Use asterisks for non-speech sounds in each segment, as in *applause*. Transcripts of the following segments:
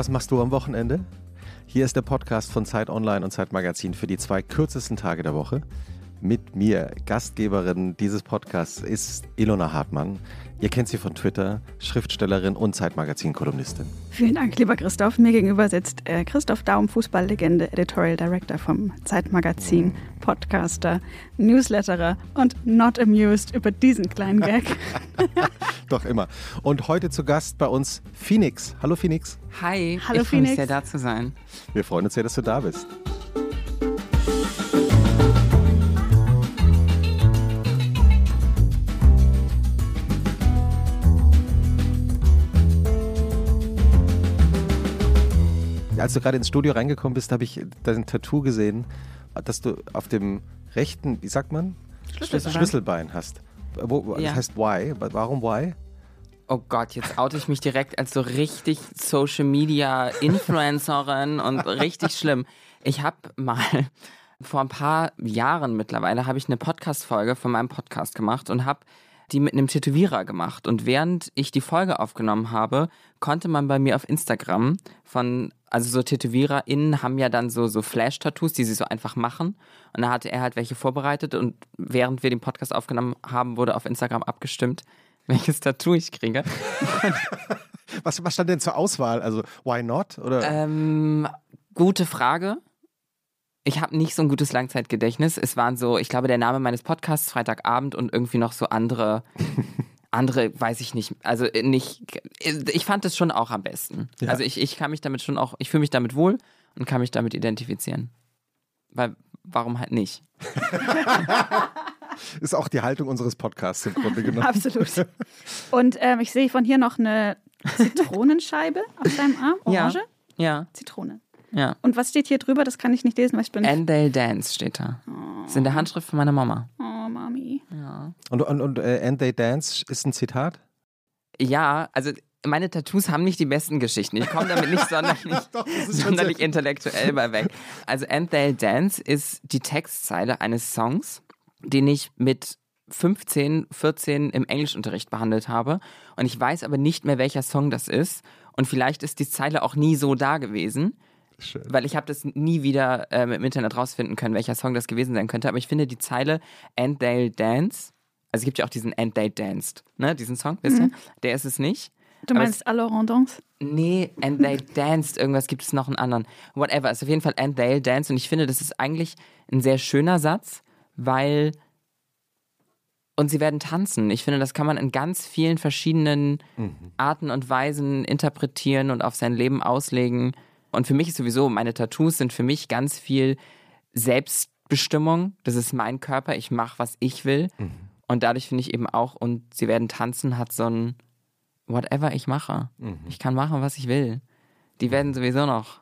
was machst du am Wochenende? Hier ist der Podcast von Zeit Online und Zeit Magazin für die zwei kürzesten Tage der Woche. Mit mir, Gastgeberin dieses Podcasts, ist Ilona Hartmann. Ihr kennt sie von Twitter, Schriftstellerin und Zeitmagazin-Kolumnistin. Vielen Dank, lieber Christoph. Mir gegenüber sitzt äh, Christoph Daum, Fußballlegende, Editorial Director vom Zeitmagazin, Podcaster, Newsletterer und not amused über diesen kleinen Gag. *laughs* *laughs* Doch immer. Und heute zu Gast bei uns Phoenix. Hallo Phoenix. Hi, Hallo ich freue mich Phoenix. sehr da zu sein. Wir freuen uns sehr, dass du da bist. Als du gerade ins Studio reingekommen bist, habe ich dein Tattoo gesehen, dass du auf dem rechten, wie sagt man? Schlüsselbein. Schlüsselbein hast. Wo, wo- Ja. Das heißt why? Warum why? Oh Gott, jetzt oute ich mich direkt als so richtig Social Media Influencerin und richtig schlimm. Ich habe mal vor ein paar Jahren mittlerweile habe ich eine Podcast Folge von meinem Podcast gemacht und habe die mit einem Tätowierer gemacht und während ich die Folge aufgenommen habe, konnte man bei mir auf Instagram von also so TätowiererInnen haben ja dann so, so Flash-Tattoos, die sie so einfach machen. Und da hatte er halt welche vorbereitet und während wir den Podcast aufgenommen haben, wurde auf Instagram abgestimmt, *laughs* welches Tattoo ich kriege. *laughs* Was, was stand denn zur Auswahl? Also why not? Oder? Ähm, gute Frage. Ich habe nicht so ein gutes Langzeitgedächtnis. Es waren so, ich glaube, der Name meines Podcasts Freitagabend und irgendwie noch so andere, *laughs* andere, weiß ich nicht. Also äh, nicht, ich fand es schon auch am besten. Ja. Also ich, ich kann mich damit schon auch, ich fühle mich damit wohl und kann mich damit identifizieren. Weil, warum halt nicht? *laughs* Ist auch die Haltung unseres Podcasts im Grunde genommen. Absolut. Und ähm, ich sehe von hier noch eine Zitronenscheibe auf deinem Arm. Orange? Ja, Zitrone. ja. Und was steht hier drüber? Das kann ich nicht lesen, weil ich bin. And they'll dance steht da. Das ist in der Handschrift von meiner Mama. oh. Ja. Und, und, und äh, And They Dance ist ein Zitat? Ja, also meine Tattoos haben nicht die besten Geschichten. Ich komme damit nicht *laughs* sonderlich, Doch, sonderlich intellektuell bei weg. Also And They'll Dance ist die Textzeile eines Songs, den ich mit 15, 14 im Englischunterricht behandelt habe. Und ich weiß aber nicht mehr, welcher Song das ist. Und vielleicht ist die Zeile auch nie so da gewesen. Schön. Weil ich habe das nie wieder ähm, im Internet rausfinden können, welcher Song das gewesen sein könnte. Aber ich finde die Zeile And They'll Dance, also es gibt ja auch diesen And They Danced, ne, diesen Song, wisst ihr? Der ist es nicht. Du meinst Alors Danse? Nee, And They *laughs* Danced, irgendwas gibt es noch einen anderen. Whatever, ist auf jeden Fall And They'll Dance und ich finde, das ist eigentlich ein sehr schöner Satz, weil und sie werden tanzen. Ich finde, das kann man in ganz vielen verschiedenen Arten und Weisen interpretieren und auf sein Leben auslegen. Und für mich ist sowieso, meine Tattoos sind für mich ganz viel Selbstbestimmung. Das ist mein Körper, ich mache, was ich will. Und dadurch finde ich eben auch, und sie werden tanzen, hat so ein whatever ich mache. Ich kann machen, was ich will. Die werden sowieso noch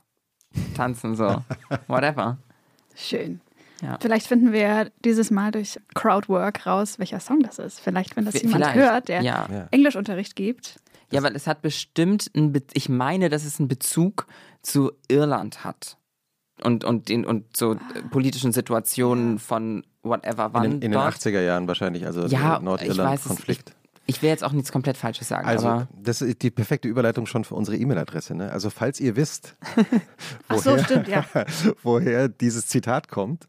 tanzen, so. *laughs* Whatever. Schön. Ja. Vielleicht finden wir dieses Mal durch Crowdwork raus, welcher Song das ist. Vielleicht, wenn das V- jemand vielleicht, hört, der ja. Ja. Englischunterricht gibt. Ja, weil es hat bestimmt einen Be ich meine, dass es einen Bezug zu Irland hat. Und, und, den, und so äh, politischen Situationen von whatever In wann den, in den dort. 80er Jahren wahrscheinlich, also Ja, ich. Nordirland-Konflikt. Ich will jetzt auch nichts komplett Falsches sagen, Also, das ist die perfekte Überleitung schon für unsere E-Mail-Adresse. Ne? Also, falls ihr wisst, *laughs* Ach so, stimmt, ja. *laughs* woher dieses Zitat kommt,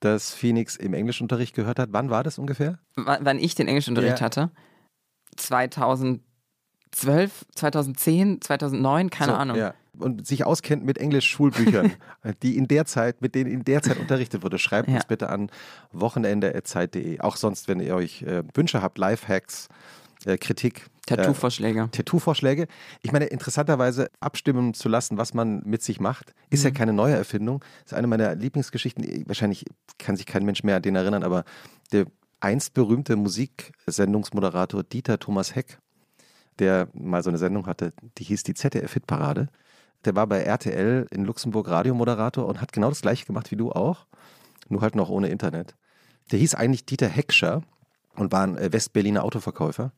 das Phoenix im Englischunterricht gehört hat, wann war das ungefähr? w- wann ich den Englischunterricht Ja. hatte, 2012, 2010, 2009, keine So, Ahnung. Ja. Und sich auskennt mit Englisch-Schulbüchern, *laughs* die in der Zeit, mit denen in der Zeit unterrichtet wurde, schreibt Ja. uns bitte an wochenende.zeit.de. Auch sonst, wenn ihr euch äh, Wünsche habt, Lifehacks, äh, Kritik. Äh, Tattoo-Vorschläge. Tattoo-Vorschläge. Ich meine, interessanterweise abstimmen zu lassen, was man mit sich macht, ist Mhm. ja keine neue Erfindung. Das ist eine meiner Lieblingsgeschichten. Wahrscheinlich kann sich kein Mensch mehr an den erinnern, aber der einst berühmte Musiksendungsmoderator Dieter Thomas Heck, der mal so eine Sendung hatte, die hieß die ZDF-Hitparade. Der war bei RTL in Luxemburg Radiomoderator und hat genau das gleiche gemacht wie du auch, nur halt noch ohne Internet. Der hieß eigentlich Dieter Heckscher und war ein äh, Westberliner Autoverkäufer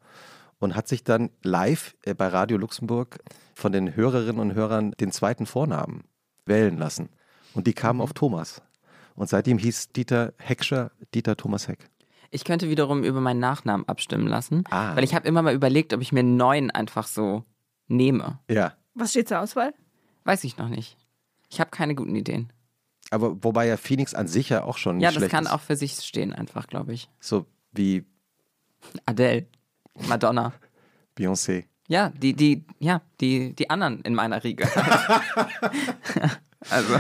und hat sich dann live äh, bei Radio Luxemburg von den Hörerinnen und Hörern den zweiten Vornamen wählen lassen. Und die kamen auf Thomas. Und seitdem hieß Dieter Heckscher Dieter Thomas Heck. Ich könnte wiederum über meinen Nachnamen abstimmen lassen, Ah. weil ich habe immer mal überlegt, ob ich mir einen neuen einfach so nehme. Ja. Was steht zur Auswahl? Weiß ich noch nicht. Ich habe keine guten Ideen. Aber wobei ja Phoenix an sich ja auch schon nicht Ja, das schlecht kann ist. auch für sich stehen, einfach, glaube ich. So wie Adele, Madonna. Beyoncé. Ja, die, die, ja, die, die anderen in meiner Riege. *laughs* also,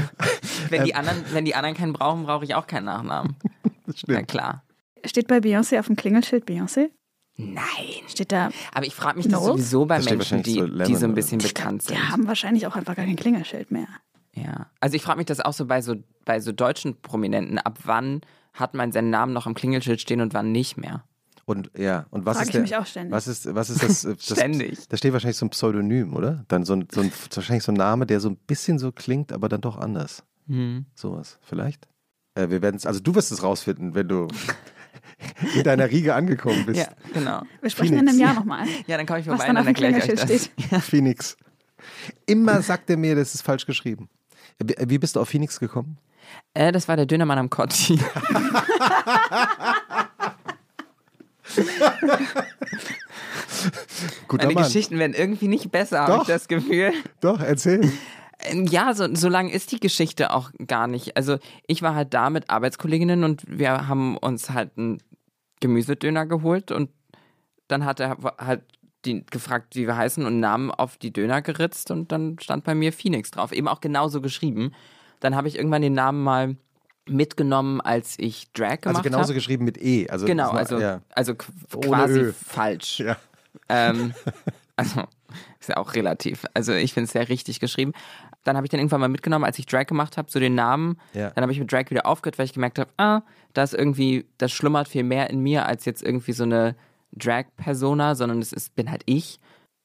wenn die anderen, wenn die anderen keinen brauchen, brauche ich auch keinen Nachnamen. *laughs* Das Na klar. Steht bei Beyoncé auf dem Klingelschild Beyoncé? Nein. Steht da, Aber ich frage mich das sowieso bei Da steht Menschen, die, so die so ein oder- bisschen bekannt die sind. haben wahrscheinlich auch einfach gar kein Klingelschild mehr. Ja. Also ich frage mich das auch so bei so bei so deutschen Prominenten, ab wann hat man seinen Namen noch im Klingelschild stehen und wann nicht mehr? Und ja, und was Frag ist ich der, mich auch ständig. Was ist, was ist das, *laughs* das? Ständig. Da steht wahrscheinlich so ein Pseudonym, oder? Dann so ein, so ein wahrscheinlich so ein Name, der so ein bisschen so klingt, aber dann doch anders. Hm. Sowas, vielleicht? Äh, wir werden es, also du wirst es rausfinden, wenn du *laughs* *laughs* in deiner Riege angekommen bist. Ja, genau. Wir sprechen in Phoenix. einem Jahr nochmal. *laughs* Ja, dann komme ich vorbei und auf dann erkläre ich euch das. Klingelschild Phoenix. Immer sagt er mir, das ist falsch geschrieben. Wie bist du auf Phoenix gekommen? Äh, das war der Dönermann am Kotti. *laughs* Guter Meine Mann. Geschichten werden irgendwie nicht besser, habe ich das Gefühl. Doch, erzähl. Ähm, Ja, so, so lang ist die Geschichte auch gar nicht. Also ich war halt da mit Arbeitskolleginnen und wir haben uns halt einen Gemüsedöner geholt und dann hat er halt die gefragt, wie wir heißen und Namen auf die Döner geritzt und dann stand bei mir Phoenix drauf. Eben auch genauso geschrieben. Dann habe ich irgendwann den Namen mal mitgenommen, als ich Drag gemacht Also genauso habe. geschrieben mit E. Also Genau, war- also, ja. also quasi Ö. falsch. Ja. Ähm, *laughs* also, ist ja auch relativ. Also, ich finde es sehr richtig geschrieben. Dann habe ich dann irgendwann mal mitgenommen, als ich Drag gemacht habe, so den Namen. Ja. Dann habe ich mit Drag wieder aufgehört, weil ich gemerkt habe, ah, da ist irgendwie, das schlummert viel mehr in mir als jetzt irgendwie so eine Drag-Persona, sondern es ist, bin halt ich.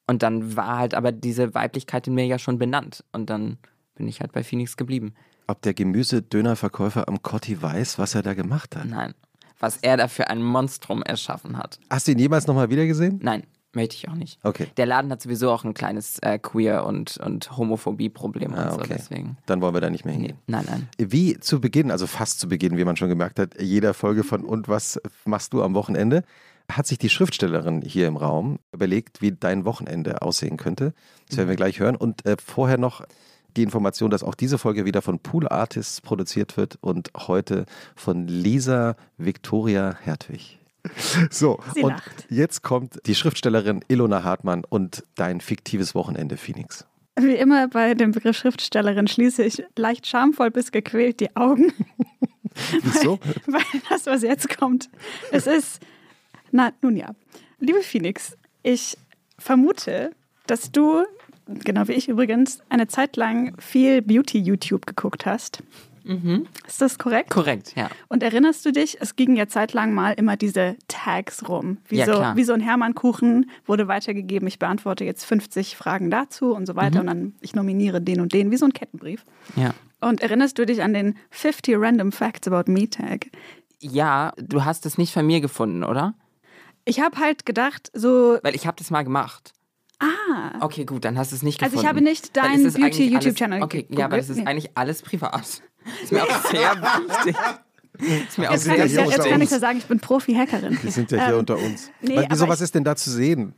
Und dann war halt aber diese Weiblichkeit in mir ja schon benannt. Und dann bin ich halt bei Phoenix geblieben. Ob der Gemüsedönerverkäufer am Kotti weiß, was er da gemacht hat? Nein. Was er da für ein Monstrum erschaffen hat. Hast du ihn jemals nochmal wiedergesehen? Nein, möchte ich auch nicht. Okay. Der Laden hat sowieso auch ein kleines äh, Queer- und, und Homophobie-Problem Ah, und so, okay. deswegen. Dann wollen wir da nicht mehr Nee, hingehen. nein, nein. Wie zu Beginn, also fast zu Beginn, wie man schon gemerkt hat, jeder Folge von Und was machst du am Wochenende, hat sich die Schriftstellerin hier im Raum überlegt, wie dein Wochenende aussehen könnte. Das werden wir gleich hören. Und äh, vorher noch die Information, dass auch diese Folge wieder von Pool Artists produziert wird und heute von Lisa Victoria Hertwig. So, Sie und lacht. jetzt kommt die Schriftstellerin Ilona Hartmann und dein fiktives Wochenende, Phoenix. Wie immer bei dem Begriff Schriftstellerin schließe ich leicht schamvoll bis gequält die Augen, *laughs* Wieso? *laughs* weil das, was jetzt kommt, es ist, na, nun ja. Liebe Phoenix, ich vermute, dass du, genau wie ich übrigens, eine Zeit lang viel Beauty-YouTube geguckt hast. Ist das korrekt? Korrekt, ja. Und erinnerst du dich, es gingen ja zeitlang mal immer diese Tags rum. Wie, Ja, so, klar. wie so ein Hermannkuchen wurde weitergegeben, ich beantworte jetzt 50 Fragen dazu und so Mhm. weiter und dann ich nominiere den und den, wie so ein Kettenbrief. Ja. Und erinnerst du dich an den 50 Random Facts About Me Tag? Ja, du hast es nicht von mir gefunden, oder? Ich habe halt gedacht, so, Weil ich habe das mal gemacht. ah, Okay, gut, dann hast du es nicht Also ich gefunden. habe nicht deinen Beauty-YouTube-Channel Okay, ja, aber das ist Nee. eigentlich alles privat. Ist mir auch sehr wichtig. Ist mir auch jetzt sind kann, ich, jetzt unter kann ich ja sagen, ich bin Profi-Hackerin. Wir sind ja hier Ähm, unter uns. nee, wieso, was ist denn da zu sehen?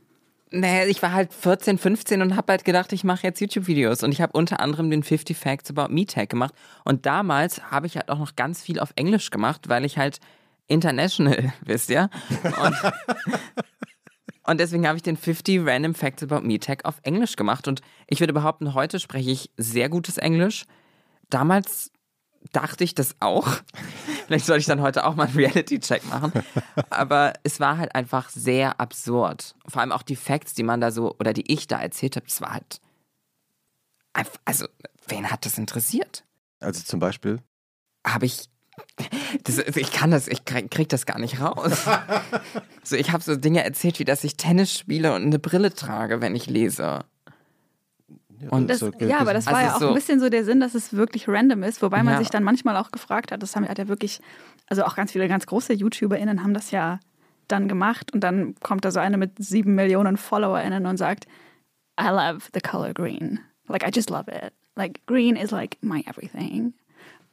Naja, ich war halt 14, 15 und habe halt gedacht, ich mache jetzt YouTube-Videos. Und ich habe unter anderem den 50 Facts About Me Tag gemacht. Und damals habe ich halt auch noch ganz viel auf Englisch gemacht, weil ich halt international, *laughs* wisst ihr? Und, und deswegen habe ich den 50 Random Facts About Me Tag auf Englisch gemacht. Und ich würde behaupten, heute spreche ich sehr gutes Englisch. Damals dachte ich das auch. *laughs* Vielleicht sollte ich dann heute auch mal einen Reality-Check machen. Aber es war halt einfach sehr absurd. Vor allem auch die Facts, die man da so, oder die ich da erzählt habe, das war halt. Einfach, also, wen hat das interessiert? Also zum Beispiel. Habe ich. Das, ich kann das, ich krieg, krieg das gar nicht raus. *laughs* So, ich habe so Dinge erzählt, wie dass ich Tennis spiele und eine Brille trage, wenn ich lese. Und Das, so- ja, aber das war Also ja auch so- ein bisschen so der Sinn, dass es wirklich random ist, wobei man Ja. sich dann manchmal auch gefragt hat, das haben, hat ja wirklich, also auch ganz viele ganz große YouTuberInnen haben das ja dann gemacht und dann kommt da so eine mit sieben Millionen FollowerInnen und sagt, I love the color green. Like, I just love it. Like, green is like my everything.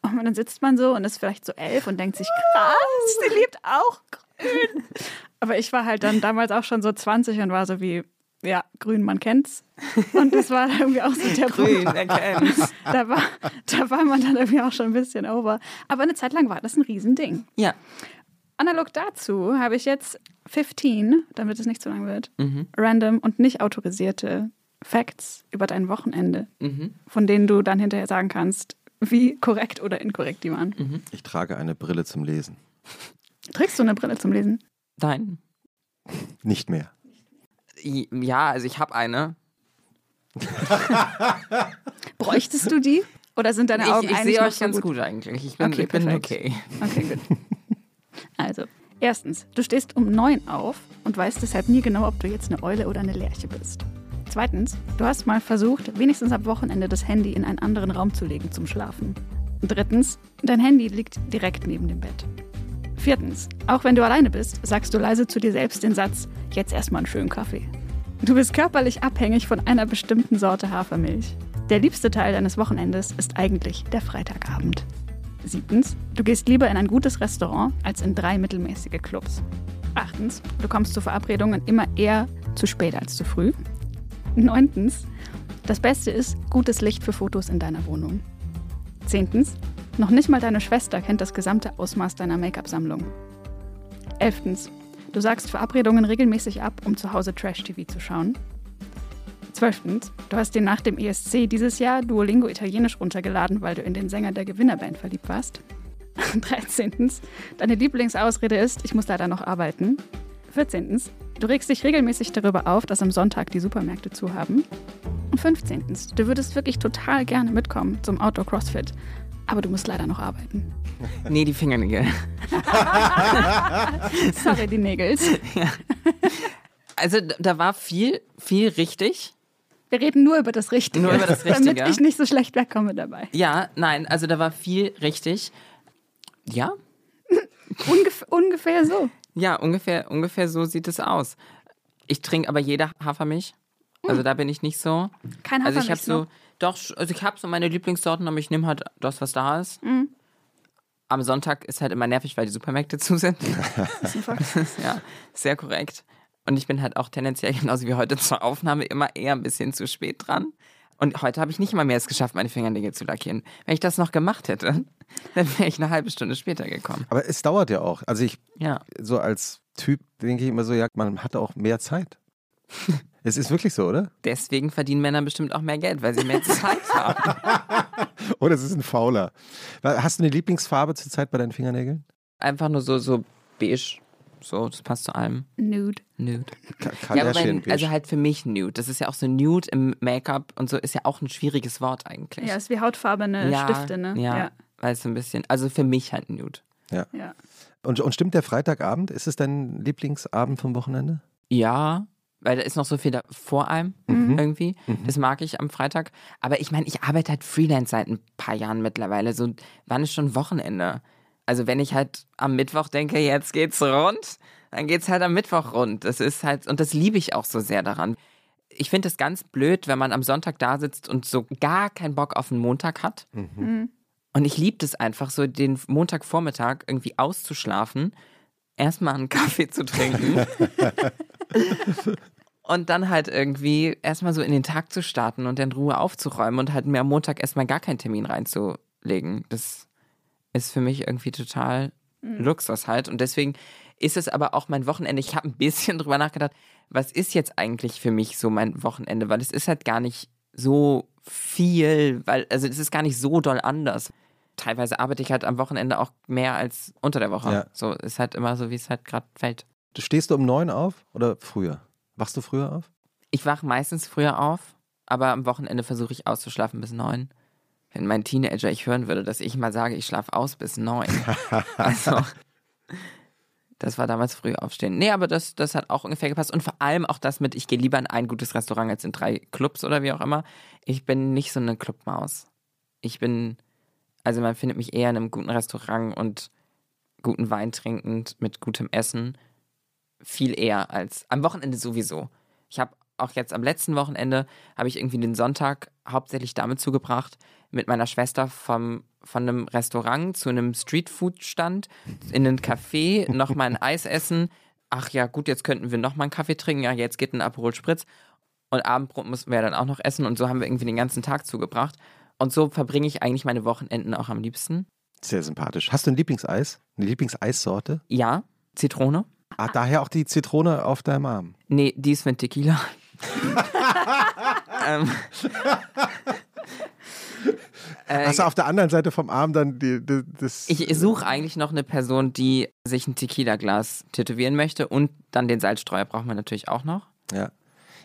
Und dann sitzt man so und ist vielleicht so elf und denkt sich, krass, sie *laughs* liebt auch grün. Aber ich war halt dann damals auch schon so 20 und war so wie, ja, grün, man kennt's. Und das war *laughs* irgendwie auch so der Grün, Punkt. wer kennt's? *laughs* Da war, da war man dann irgendwie auch schon ein bisschen over. Aber eine Zeit lang war das ein Riesending. Ja. Analog dazu habe ich jetzt 15, damit es nicht zu lang wird, random und nicht autorisierte Facts über dein Wochenende, von denen du dann hinterher sagen kannst, wie korrekt oder inkorrekt die waren. Ich trage eine Brille zum Lesen. Trägst du eine Brille zum Lesen? Nein. Nicht mehr. Ja, also ich habe eine. *laughs* Bräuchtest du die? Oder sind deine Augen Ich, ich sehe euch so ganz gut? gut. eigentlich. Ich bin, Okay, ich bin okay. Okay, gut. *laughs* Also, erstens, du stehst um neun auf und weißt deshalb nie genau, ob du jetzt eine Eule oder eine Lerche bist. Zweitens, du hast mal versucht, wenigstens am Wochenende das Handy in einen anderen Raum zu legen zum Schlafen. Drittens, dein Handy liegt direkt neben dem Bett. Viertens, auch wenn du alleine bist, sagst du leise zu dir selbst den Satz, jetzt erstmal einen schönen Kaffee. Du bist körperlich abhängig von einer bestimmten Sorte Hafermilch. Der liebste Teil deines Wochenendes ist eigentlich der Freitagabend. Siebtens, du gehst lieber in ein gutes Restaurant als in drei mittelmäßige Clubs. Achtens, du kommst zu Verabredungen immer eher zu spät als zu früh. Neuntens, das Beste ist gutes Licht für Fotos in deiner Wohnung. Zehntens, noch nicht mal deine Schwester kennt das gesamte Ausmaß deiner Make-up-Sammlung. Elftens, du sagst Verabredungen regelmäßig ab, um zu Hause Trash-TV zu schauen. Zwölftens, du hast dir nach dem ESC dieses Jahr Duolingo Italienisch runtergeladen, weil du in den Sänger der Gewinnerband verliebt warst. *laughs* 13. Deine Lieblingsausrede ist, ich muss leider noch arbeiten. 14. Du regst dich regelmäßig darüber auf, dass am Sonntag die Supermärkte zu haben. Und 15. Du würdest wirklich total gerne mitkommen zum Outdoor CrossFit, aber du musst leider noch arbeiten. *laughs* Nee, die Fingernägel. *laughs* Sorry, die Nägels. Also d- da war viel, viel richtig. Wir reden nur über das Richtige. Nur über das *laughs* Damit Richtige. ich nicht so schlecht wegkomme dabei. Ja, nein, also da war viel richtig. Ja, Ungef ungefähr so. ja, ungefähr, ungefähr so sieht es aus. Ich trinke aber jede Hafermilch. Also da bin ich nicht so. Kein Also ich habe Hafermilch so, noch. Doch, also ich habe so meine Lieblingssorten, aber ich nehme halt das, was da ist. Mhm. Am Sonntag ist halt immer nervig, weil die Supermärkte *laughs* zu sind. *laughs* Ja, sehr korrekt. Und ich bin halt auch tendenziell genauso wie heute zur Aufnahme immer eher ein bisschen zu spät dran. Und heute habe ich nicht mal mehr es geschafft, meine Fingernägel zu lackieren. Wenn ich das noch gemacht hätte, *laughs* dann wäre ich eine halbe Stunde später gekommen. Aber es dauert ja auch. Also ich, Ja. so als Typ denke ich immer so, ja, man hat auch mehr Zeit. Es ist wirklich so, oder? Deswegen verdienen Männer bestimmt auch mehr Geld, weil sie mehr Zeit haben. *laughs* Oder es ist ein Fauler. Hast du eine Lieblingsfarbe zurzeit bei deinen Fingernägeln? Einfach nur so, so beige. So, das passt zu allem. Nude. Nude. Ka Ja, aber wenn, also halt für mich Nude. Das ist ja auch so Nude im Make-up und so ist ja auch ein schwieriges Wort eigentlich. Ja, ist wie hautfarbene ja, Stifte, ne? Ja, ja. weil es so ein bisschen, also für mich halt Nude. ja. Und, und stimmt der Freitagabend? Ist es dein Lieblingsabend vom Wochenende? Ja, weil da ist noch so viel da vor einem Mhm. irgendwie. Das mag ich am Freitag. Aber ich meine, ich arbeite halt Freelance seit ein paar Jahren mittlerweile. So, wann ist schon Wochenende? Also wenn ich halt am Mittwoch denke, jetzt geht's rund, dann geht's halt am Mittwoch rund. Das ist halt, und das liebe ich auch so sehr daran. Ich finde es ganz blöd, wenn man am Sonntag da sitzt und so gar keinen Bock auf den Montag hat. Und ich liebe es einfach, so den Montagvormittag irgendwie auszuschlafen, erstmal einen Kaffee zu trinken *laughs* und dann halt irgendwie erstmal so in den Tag zu starten und in Ruhe aufzuräumen und halt mir am Montag erstmal gar keinen Termin reinzulegen. Das ist für mich irgendwie total Luxus halt. Und deswegen ist es aber auch mein Wochenende. Ich habe ein bisschen *laughs* drüber nachgedacht, was ist jetzt eigentlich für mich so mein Wochenende? Weil es ist halt gar nicht so viel, weil, also es ist gar nicht so doll anders. Teilweise arbeite ich halt am Wochenende auch mehr als unter der Woche. Ja. So ist halt immer so, wie es halt gerade fällt. Du stehst du um neun auf oder früher? Wachst du früher auf? Ich wache meistens früher auf, aber am Wochenende versuche ich auszuschlafen bis neun. Wenn mein Teenager ich hören würde, dass ich mal sage, ich schlafe aus bis neun. *laughs* also, das war damals früh aufstehen. Nee, aber das, das hat auch ungefähr gepasst. Und vor allem auch das mit, ich gehe lieber in ein gutes Restaurant als in drei Clubs oder wie auch immer. Ich bin nicht so eine Clubmaus. Ich bin, also man findet mich eher in einem guten Restaurant und guten Wein trinkend mit gutem Essen viel eher als am Wochenende sowieso. Ich habe auch jetzt am letzten Wochenende habe ich irgendwie den Sonntag hauptsächlich damit zugebracht, mit meiner Schwester vom von einem Restaurant zu einem Streetfood-Stand in einen Café, nochmal ein *laughs* Eis essen. Ach ja, gut, jetzt könnten wir nochmal einen Kaffee trinken. Ja, jetzt geht ein Aperol Spritz. Und Abendbrot mussten wir dann auch noch essen und so haben wir irgendwie den ganzen Tag zugebracht. Und so verbringe ich eigentlich meine Wochenenden auch am liebsten. Sehr sympathisch. Hast du ein Lieblingseis? Eine Lieblingseissorte? Ja, Zitrone. Ah, daher auch die Zitrone auf deinem Arm. Nee, die ist mit Tequila. *laughs* ähm, äh, Hast du auf der anderen Seite vom Arm dann die, die, das. ich suche eigentlich noch eine Person, die sich ein Tequila-Glas tätowieren möchte und dann den Salzstreuer brauchen wir natürlich auch noch. Ja.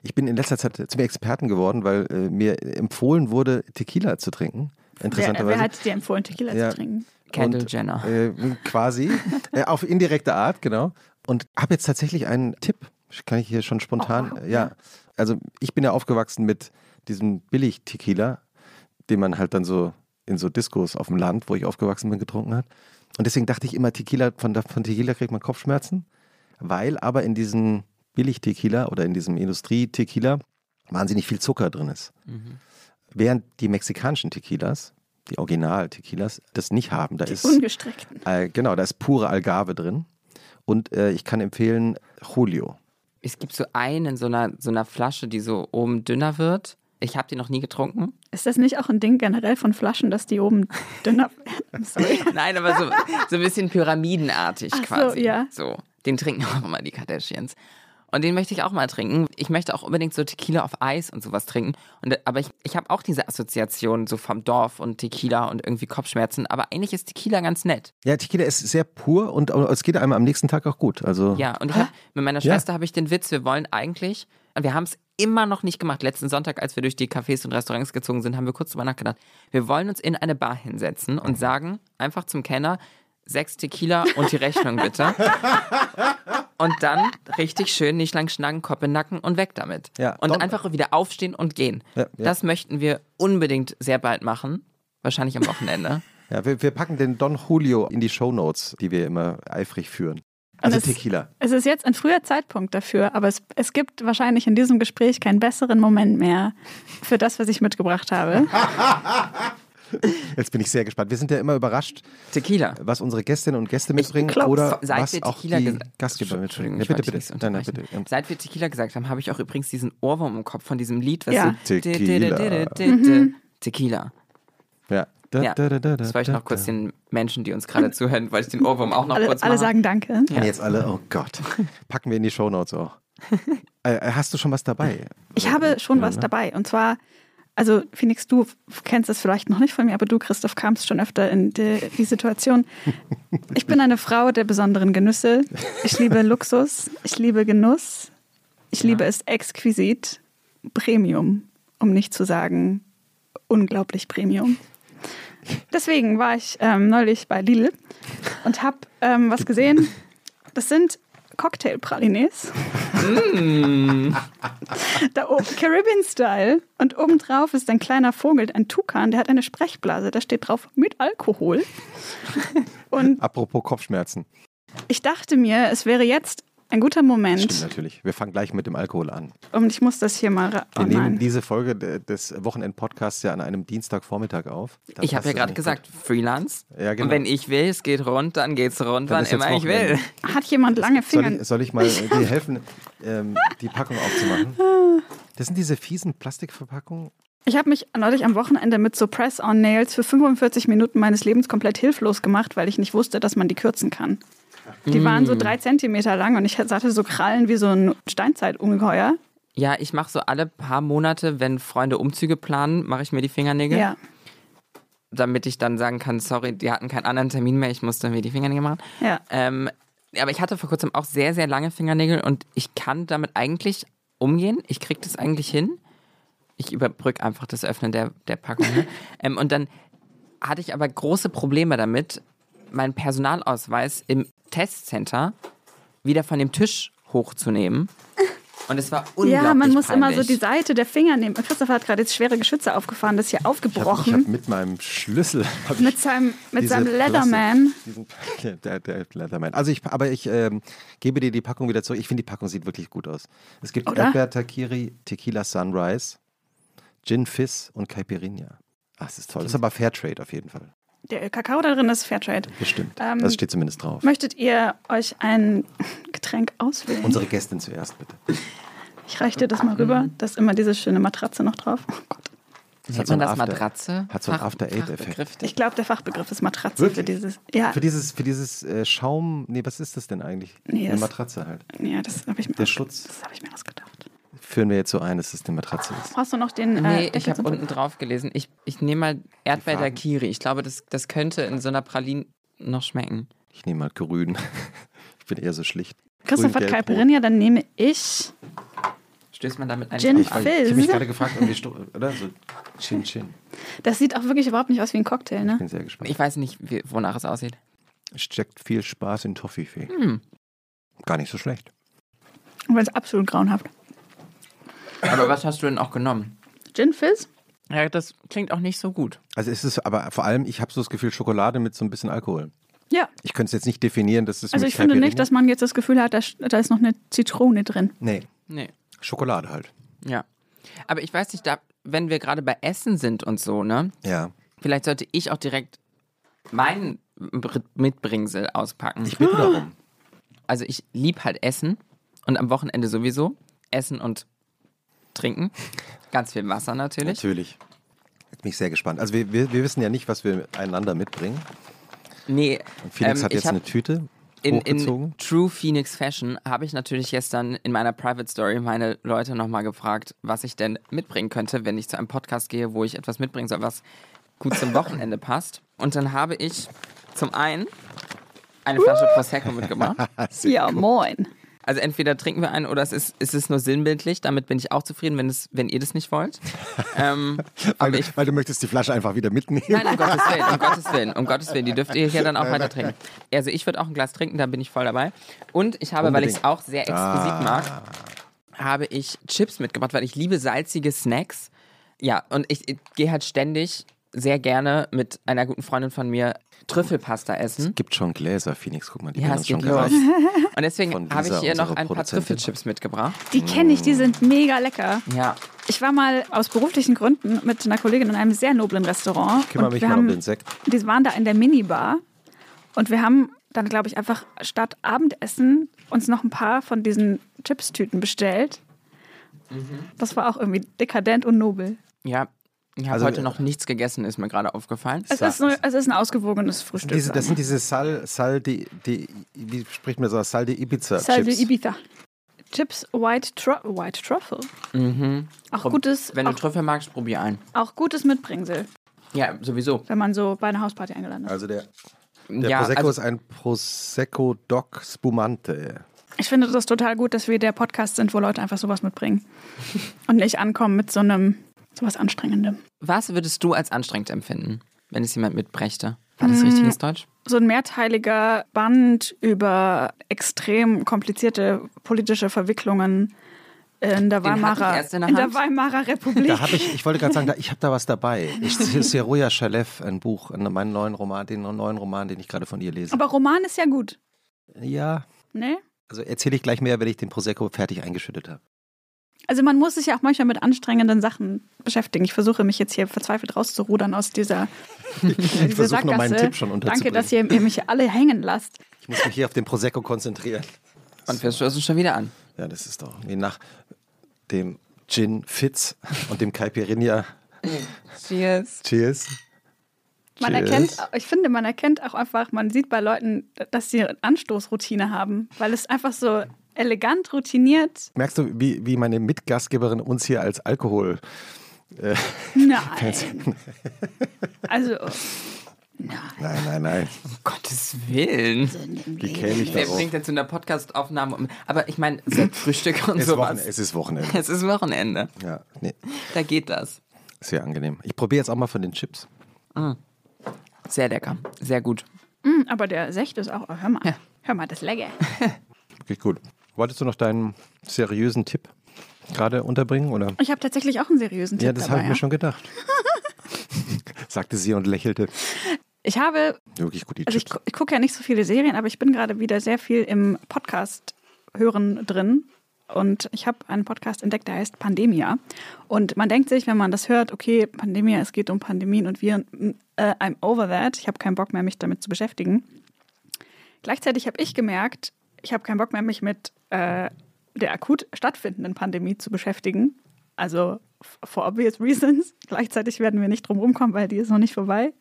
Ich bin in letzter Zeit zum Experten geworden, weil äh, mir empfohlen wurde, Tequila zu trinken. Wer, Interessanterweise. wer hat dir empfohlen, Tequila Ja. zu trinken? Kendall Und, Jenner. Äh, quasi. *laughs* äh, auf indirekte Art, genau. Und habe jetzt tatsächlich einen Tipp. Kann ich hier schon spontan. Oh, äh, ja. Also ich bin ja aufgewachsen mit diesem Billig-Tequila, den man halt dann so in so Diskos auf dem Land, wo ich aufgewachsen bin, getrunken hat. Und deswegen dachte ich immer, Tequila, von, von Tequila kriegt man Kopfschmerzen, weil aber in diesem Billig-Tequila oder in diesem Industrie-Tequila wahnsinnig viel Zucker drin ist. Während die mexikanischen Tequilas, die Original-Tequilas, das nicht haben. Da Die ist ungestreckten. äh, genau, da ist pure Algarve drin. Und äh, ich kann empfehlen Julio. Es gibt so einen in so einer, so einer Flasche, die so oben dünner wird. Ich habe die noch nie getrunken. Ist das nicht auch ein Ding generell von Flaschen, dass die oben dünner *laughs* werden? Sorry. *laughs* Nein, aber so, so ein bisschen pyramidenartig Ach so, quasi. ja. So, den trinken auch immer die Kardashians. Und den möchte ich auch mal trinken. Ich möchte auch unbedingt so Tequila auf Eis und sowas trinken. Und, aber ich, ich habe auch diese Assoziation so vom Dorf und Tequila und irgendwie Kopfschmerzen. Aber eigentlich ist Tequila ganz nett. Ja, Tequila ist sehr pur und es geht einem am nächsten Tag auch gut. Also Ja, und hab, mit meiner Ja. Schwester habe ich den Witz, wir wollen eigentlich, wir haben es immer noch nicht gemacht. Letzten Sonntag, als wir durch die Cafés und Restaurants gezogen sind, haben wir kurz drüber nachgedacht. Wir wollen uns in eine Bar hinsetzen und sagen einfach zum Kenner, sechs Tequila und die Rechnung bitte. und dann richtig schön nicht lang schnacken, Kopf in den Nacken und weg damit. Ja, und Don- einfach wieder aufstehen und gehen. Ja, ja. Das möchten wir unbedingt sehr bald machen. Wahrscheinlich am Wochenende. ja wir, wir packen den Don Julio in die Shownotes, die wir immer eifrig führen. Also es- Tequila. Es ist jetzt ein früher Zeitpunkt dafür, aber es, es gibt wahrscheinlich in diesem Gespräch keinen besseren Moment mehr für das, was ich mitgebracht habe. *laughs* *laughs* Jetzt bin ich sehr gespannt. Wir sind ja immer überrascht, Tequila. was unsere Gästinnen und Gäste mitbringen klopf. oder Seit was wir auch Tequila die gesa- Gastgeber mitbringen. Ja, bitte, bitte. Nein, nein, bitte. Ja. Seit wir Tequila gesagt haben, habe ich auch übrigens diesen Ohrwurm im Kopf von diesem Lied, was Ja. so Tequila. Tequila. Ja. Da, Ja. da, da, da, Das wollte ich da, noch kurz da. den Menschen, die uns gerade *laughs* zuhören, wollte ich den Ohrwurm auch noch Alle, kurz alle machen. sagen Danke. Und jetzt alle, oh Gott. Packen wir in die Shownotes auch. *laughs* Äh, hast du schon was dabei? Ich habe schon Ja, was ne? dabei. Und zwar, also Phoenix, du kennst es vielleicht noch nicht von mir, aber du, Christoph, kamst schon öfter in die, die Situation. Ich bin eine Frau der besonderen Genüsse. Ich liebe Luxus. Ich liebe Genuss. Ich liebe es exquisit. Premium, um nicht zu sagen unglaublich Premium. Deswegen war ich ähm, neulich bei Lidl und habe ähm, was gesehen. Das sind Cocktail-Pralines. *laughs* Da oben, Caribbean-Style. Und obendrauf ist ein kleiner Vogel, ein Tukan, der hat eine Sprechblase. Da steht drauf mit Alkohol. *laughs* Und Apropos Kopfschmerzen. ich dachte mir, es wäre jetzt ein guter Stimmt Moment. natürlich. Wir fangen gleich mit dem Alkohol an. Und ich muss das hier mal. ra- Wir Oh nehmen nein. diese Folge de- des Wochenend-Podcasts ja an einem Dienstagvormittag auf. Da Ich habe ja es gerade gesagt, gut. Freelance. Ja, genau. Und wenn ich will, es geht rund, dann geht's rund, Dann wann immer ich will. Hat jemand lange Soll Finger? ich, soll ich mal *laughs* dir helfen, ähm, die Packung aufzumachen? *laughs* Das sind diese fiesen Plastikverpackungen. Ich habe mich neulich am Wochenende mit so Press-on-Nails für 45 Minuten meines Lebens komplett hilflos gemacht, weil ich nicht wusste, dass man die kürzen kann. Die waren so drei Zentimeter lang und ich hatte so Krallen wie so ein Steinzeitungeheuer. Ja, ich mache so alle paar Monate, wenn Freunde Umzüge planen, mache ich mir die Fingernägel, Ja. damit ich dann sagen kann, sorry, die hatten keinen anderen Termin mehr, ich musste mir die Fingernägel machen. Ja. Ähm, aber ich hatte vor kurzem auch sehr, sehr lange Fingernägel und ich kann damit eigentlich umgehen. Ich kriege das eigentlich hin. Ich überbrücke einfach das Öffnen der, der Packung. Ne? *laughs* ähm, und dann hatte ich aber große Probleme damit, meinen Personalausweis im Testcenter wieder von dem Tisch hochzunehmen. Und es war unglaublich Ja, man muss peinlich. immer so die Seite der Finger nehmen. Christoph hat gerade jetzt schwere Geschütze aufgefahren, das ist hier Ich habe aufgebrochen. hab mit meinem Schlüssel mit seinem, mit seinem Leatherman. Diesen, der, der Leatherman. Also ich, aber ich ähm, gebe dir die Packung wieder zurück. Ich finde, die Packung sieht wirklich gut aus. Es gibt? Erdbeer Takiri, Tequila Sunrise, Gin Fizz und Caipirinha. Ach, das ist toll. Das ist aber Fairtrade auf jeden Fall. Der Kakao da drin ist Fairtrade. Bestimmt. Ähm, das steht zumindest drauf. Möchtet ihr euch ein *laughs* Getränk auswählen? Unsere Gästin zuerst, bitte. Ich reiche dir das mal rüber. Da ist immer diese schöne Matratze noch drauf. Oh Gott. Das Nennt so das After- Matratze? Hat so einen After-Eight-Effekt. Fachbegriff. Ich glaube, der Fachbegriff ist Matratze für dieses. Ja, Für dieses, für dieses äh, Schaum, nee, was ist das denn eigentlich? Nee, Eine das- Matratze halt. ja das habe ich mir Der Schutz. Das habe ich mir ausgedacht. Führen wir jetzt so ein, dass es eine Matratze ist. Brauchst du noch den. Nee, äh, ich habe unten drauf gelesen. Ich, ich nehme mal Erdbeer. Daiquiri. Ich glaube, das, das könnte in so einer Praline noch schmecken. Ich nehme mal grün. *laughs* Ich bin eher so schlicht. Christoph hat gelb, Caipirinha, dann nehme ich. Stößt man damit Gin einfach rot. Ich habe mich Fizz. gerade gefragt, um die Sto oder? So Chin Chin. Das sieht auch wirklich überhaupt nicht aus wie ein Cocktail, ne? Bin sehr gespannt. Ich weiß nicht, wie, wonach es aussieht. Steckt viel Spaß in Toffifee. Hm. Gar nicht so schlecht. Aber es ist absolut grauenhaft. Aber was hast du denn auch genommen? Gin Fizz? Ja, das klingt auch nicht so gut. Also es ist aber vor allem, ich habe so das Gefühl, Schokolade mit so ein bisschen Alkohol. Ja. Ich könnte es jetzt nicht definieren, dass es Also mit ich finde nicht, dass man jetzt das Gefühl hat, da, da ist noch eine Zitrone drin. Nee, Nee. Schokolade halt. Ja. Aber ich weiß nicht, da, wenn wir gerade bei Essen sind und so, ne? Ja. Vielleicht sollte ich auch direkt meinen Br- Mitbringsel auspacken. Ich bitte darum. also ich lieb halt Essen und am Wochenende sowieso. Essen und Trinken. Ganz viel Wasser natürlich. Natürlich. Bin ich sehr gespannt. Also wir, wir, wir wissen ja nicht, was wir einander mitbringen. Nee, Und Felix ähm, hat ich jetzt eine Tüte in, hochgezogen. in True Phoenix Fashion habe ich natürlich gestern in meiner Private Story meine Leute nochmal gefragt, was ich denn mitbringen könnte, wenn ich zu einem Podcast gehe, wo ich etwas mitbringen soll, was gut zum Wochenende passt. Und dann habe ich zum einen eine Flasche *laughs* Prosecco mitgebracht. Ja, moin. Also entweder trinken wir einen oder es ist, es ist nur sinnbildlich. Damit bin ich auch zufrieden, wenn, es, wenn ihr das nicht wollt. *laughs* ähm, weil, du, ich, weil du möchtest die Flasche einfach wieder mitnehmen. nein, um Gottes Willen, um *laughs* Gottes Willen, um Gottes Willen. Die dürft ihr hier dann auch weiter trinken. Also ich würde auch ein Glas trinken, da bin ich voll dabei. Und ich habe, weil ich es Unbedingt. auch sehr exquisit Ah. mag, habe ich Chips mitgebracht, weil ich liebe salzige Snacks. Ja, und ich, ich gehe halt ständig sehr gerne mit einer guten Freundin von mir Trüffelpasta essen. gibt schon Gläser, Phoenix. Guck mal, die Ja, werden es uns schon los. gereicht. *laughs* Und deswegen habe ich hier noch ein paar. Trüffelchips mitgebracht. Die kenne ich, die sind mega lecker. Ja, Ich war mal aus beruflichen Gründen mit einer Kollegin in einem sehr noblen Restaurant. Kümmere und mich wir mal um den Sekt. Die waren da in der Minibar. Und wir haben dann, glaube ich, einfach statt Abendessen uns noch ein paar von diesen Chips-Tüten bestellt. Das war auch irgendwie dekadent und nobel. ja. Ich habe Also, heute äh, noch nichts gegessen, ist mir gerade aufgefallen. Es ist, nur, es ist ein ausgewogenes Frühstück. Diese, das sind diese Sal, Sal de, de, wie spricht man so, Sal de Ibiza. Sal de Chips. Ibiza. Chips White, Tru White Truffle. Mhm. Auch gutes, Wenn du auch, Trüffel magst, probier ein. auch gutes Mitbringsel, Ja, sowieso. wenn man so bei einer Hausparty eingeladen ist. Also der, der ja, Prosecco also, ist ein Prosecco Doc Spumante. Ich finde das total gut, dass wir der Podcast sind, wo Leute einfach sowas mitbringen. *laughs* Und nicht ankommen mit so einem sowas Anstrengendem. was würdest du als anstrengend empfinden, wenn es jemand mitbrächte? War das richtiges Deutsch? So ein mehrteiliger Band über extrem komplizierte politische Verwicklungen in der Weimarer, in der in der. Weimarer Republik. Da habe ich, ich wollte gerade sagen, da, ich habe da was dabei. Ich, *laughs* Seroja Shalev, ein Buch, meinen neuen Roman, den neuen Roman, den ich gerade von ihr lese. Aber Roman ist ja gut, Ja, ne? also erzähle ich gleich mehr, wenn ich den Prosecco fertig eingeschüttet habe. Also man muss sich ja auch manchmal mit anstrengenden Sachen beschäftigen. Ich versuche mich jetzt hier verzweifelt rauszurudern aus dieser, *laughs* dieser Ich versuche nur meinen Sackgasse. Tipp schon Danke, dass ihr, ihr mich alle hängen lasst. Ich muss mich hier auf den Prosecco konzentrieren. Und wir stoßen schon wieder an. Ja, das ist doch wie nach dem Gin Fitz und dem Caipirinha. *laughs* Cheers. Cheers. Man Cheers. erkennt, ich finde, man erkennt auch einfach, man sieht bei Leuten, dass sie eine Anstoßroutine haben, weil es einfach so elegant routiniert. Merkst du, wie, wie meine Mitgastgeberin uns hier als Alkohol. Äh, Nein. *laughs* Also, nein. nein, nein, nein. Um Gottes Willen. Wie käme ich Wer darauf? bringt jetzt in der Podcastaufnahme um? Aber ich meine, *clears throat* Frühstück und Es ist, sowas. Wochenende, es ist Wochenende. *laughs* Es ist Wochenende. Ja, nee, Da geht das. sehr angenehm. Ich probiere jetzt auch mal von den Chips. Sehr lecker. Sehr gut. Mm, Aber der Secht ist auch, oh, hör mal, hör mal, das ist lecker. *laughs* Geht gut. Wolltest du noch deinen seriösen Tipp gerade unterbringen? Oder? Ich habe tatsächlich auch einen seriösen Tipp Ja, das habe ich mir schon gedacht. *laughs* Sagte sie und lächelte. Ich habe, Wirklich gut, die also ich, ich gucke ja nicht so viele Serien, aber ich bin gerade wieder sehr viel im Podcast hören drin. Und ich habe einen Podcast entdeckt, der heißt Pandemia. Und man denkt sich, wenn man das hört, okay, Pandemia, es geht um Pandemien und Viren, äh, I'm over that. Ich habe keinen Bock mehr, mich damit zu beschäftigen. Gleichzeitig habe ich gemerkt, ich habe keinen Bock mehr, mich mit äh, der akut stattfindenden Pandemie zu beschäftigen. Also for obvious reasons. *laughs* Gleichzeitig werden wir nicht drum rumkommen, weil die ist noch nicht vorbei.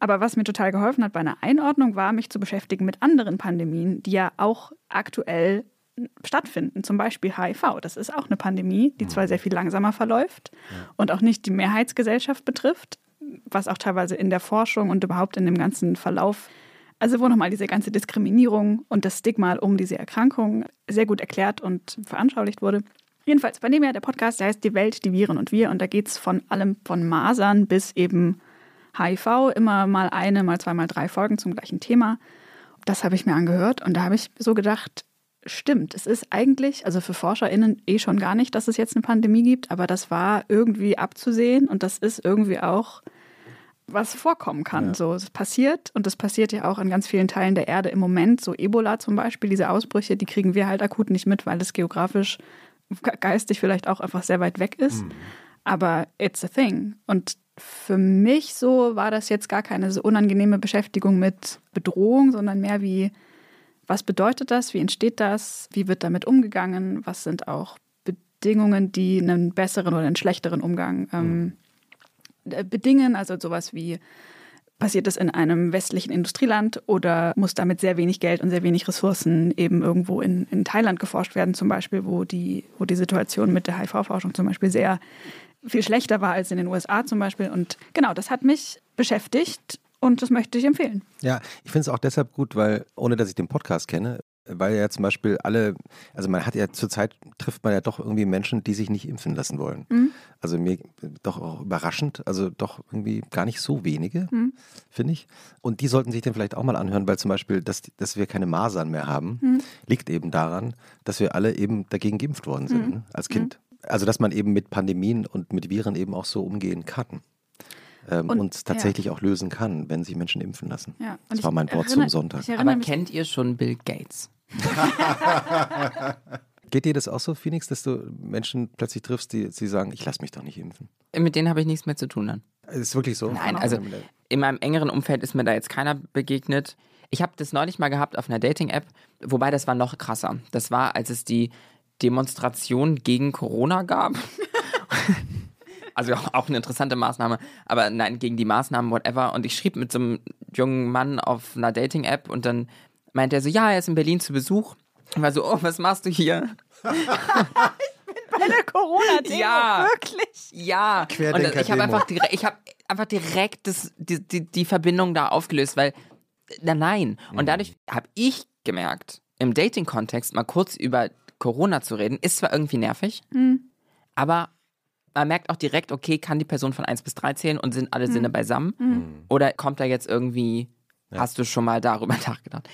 Aber was mir total geholfen hat bei einer Einordnung, war, mich zu beschäftigen mit anderen Pandemien, die ja auch aktuell stattfinden. Zum Beispiel HIV. Das ist auch eine Pandemie, die zwar sehr viel langsamer verläuft und auch nicht die Mehrheitsgesellschaft betrifft, was auch teilweise in der Forschung und überhaupt in dem ganzen Verlauf, also wo nochmal diese ganze Diskriminierung und das Stigma um diese Erkrankung sehr gut erklärt und veranschaulicht wurde. Jedenfalls, bei dem ja der Podcast, der heißt Die Welt, die Viren und wir und da geht es von allem von Masern bis eben HIV, immer mal eine, mal zwei, mal drei Folgen zum gleichen Thema. Das habe ich mir angehört und da habe ich so gedacht, stimmt, es ist eigentlich, also für ForscherInnen eh schon gar nicht, dass es jetzt eine Pandemie gibt, aber das war irgendwie abzusehen und das ist irgendwie auch was vorkommen kann. Ja. So, es passiert und das passiert ja auch in ganz vielen Teilen der Erde im Moment. So Ebola zum Beispiel, diese Ausbrüche, die kriegen wir halt akut nicht mit, weil es geografisch, ge- geistig vielleicht auch einfach sehr weit weg ist. Aber it's a thing. Und für mich so war das jetzt gar keine so unangenehme Beschäftigung mit Bedrohung, sondern mehr wie, was bedeutet das, wie entsteht das, wie wird damit umgegangen, was sind auch Bedingungen, die einen besseren oder einen schlechteren Umgang ähm, äh, bedingen, also sowas wie passiert es in einem westlichen Industrieland oder muss damit sehr wenig Geld und sehr wenig Ressourcen eben irgendwo in, in Thailand geforscht werden, zum Beispiel, wo die, wo die Situation mit der HIV-Forschung zum Beispiel sehr viel schlechter war als in den USA zum Beispiel. Und genau, das hat mich beschäftigt und das möchte ich empfehlen. Ja, ich finde es auch deshalb gut, weil, ohne dass ich den Podcast kenne, weil ja zum Beispiel alle, also man hat ja zurzeit, trifft man ja doch irgendwie Menschen, die sich nicht impfen lassen wollen. Also mir doch auch überraschend, also doch irgendwie gar nicht so wenige, finde ich. Und die sollten sich dann vielleicht auch mal anhören, weil zum Beispiel, dass, dass wir keine Masern mehr haben, liegt eben daran, dass wir alle eben dagegen geimpft worden sind, ne, als Kind. Also dass man eben mit Pandemien und mit Viren eben auch so umgehen kann. Ähm, Und- und es tatsächlich auch lösen kann, wenn sich Menschen impfen lassen. Ja, das war mein Wort erinnere- zum Sonntag. Aber kennt ihr schon Bill Gates? *laughs* Geht dir das auch so, Phoenix, dass du Menschen plötzlich triffst, die, die sagen, ich lasse mich doch nicht impfen? Mit denen habe ich nichts mehr zu tun dann. Ist wirklich so? Nein, also in meinem engeren Umfeld ist mir da jetzt keiner begegnet. Ich habe das neulich mal gehabt auf einer Dating-App, wobei das war noch krasser. Das war, als es die Demonstration gegen Corona gab. *laughs* also auch *laughs* auch eine interessante Maßnahme, aber nein, gegen die Maßnahmen, whatever. Und ich schrieb mit so einem jungen Mann auf einer Dating-App und dann meinte er so, ja, er ist in Berlin zu Besuch. Ich war so, oh, was machst du hier? *laughs* bei der Corona-Demo, Ja. wirklich. Ja, und ich habe einfach, direkt, ich hab einfach direkt das, die, die, die Verbindung da aufgelöst, weil, na nein. Und dadurch habe ich gemerkt, im Dating-Kontext mal kurz über Corona zu reden, ist zwar irgendwie nervig, aber man merkt auch direkt, okay, kann die Person von 1 bis 3 zählen und sind alle Sinne beisammen? Oder kommt da jetzt irgendwie, hast du schon mal darüber *laughs* nachgedacht?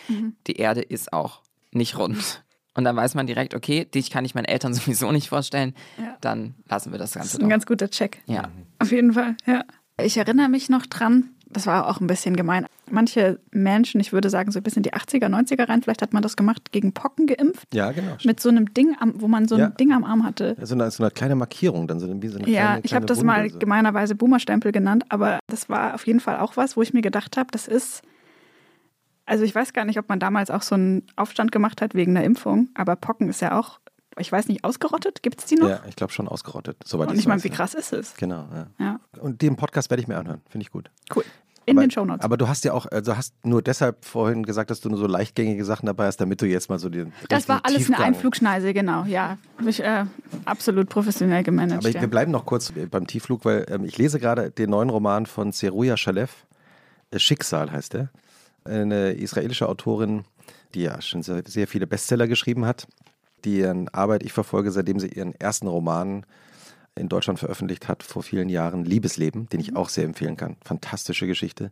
Die Erde ist auch nicht rund. Und dann weiß man direkt, okay, dich kann ich meinen Eltern *laughs* sowieso nicht vorstellen. Ja. Dann lassen wir das Das Ganze ist ein doch. ganz guter Check. Ja. Auf jeden Fall, ja. Ich erinnere mich noch dran, das war auch ein bisschen gemein. Manche Menschen, ich würde sagen so ein bisschen die 80er, 90er rein, vielleicht hat man das gemacht, gegen Pocken geimpft. Ja, genau. Mit so einem Ding, am, wo man so ein Ja. Ding am Arm hatte. so, eine, so eine kleine Markierung, dann so eine, so eine Ja, kleine, ich habe das Wunde, mal so. gemeinerweise Boomerstempel genannt, aber das war auf jeden Fall auch was, wo ich mir gedacht habe, das ist. Also ich weiß gar nicht, ob man damals auch so einen Aufstand gemacht hat wegen der Impfung, aber Pocken ist ja auch, ich weiß nicht, ausgerottet? Gibt es die noch? Ja, ich glaube schon ausgerottet. Soweit Und ich meine, wie krass ist es? Genau, ja. Ja, Und den Podcast werde ich mir anhören. Finde ich gut. cool. In aber, den Shownotes. Aber du hast ja auch, also hast nur deshalb vorhin gesagt, dass du nur so leichtgängige Sachen dabei hast, damit du jetzt mal so den. Das war alles eine Tiefgang- Einflugschneise, genau. Ja, habe ich äh, absolut professionell gemanagt. Aber ja. wir bleiben noch kurz beim Tiefflug, weil ähm, ich lese gerade den neuen Roman von Seruya Shalev. Äh, Schicksal heißt er. Eine israelische Autorin, die ja schon sehr, sehr viele Bestseller geschrieben hat, deren Arbeit ich verfolge, seitdem sie ihren ersten Roman in Deutschland veröffentlicht hat, vor vielen Jahren, Liebesleben, den ich auch sehr empfehlen kann. Fantastische Geschichte.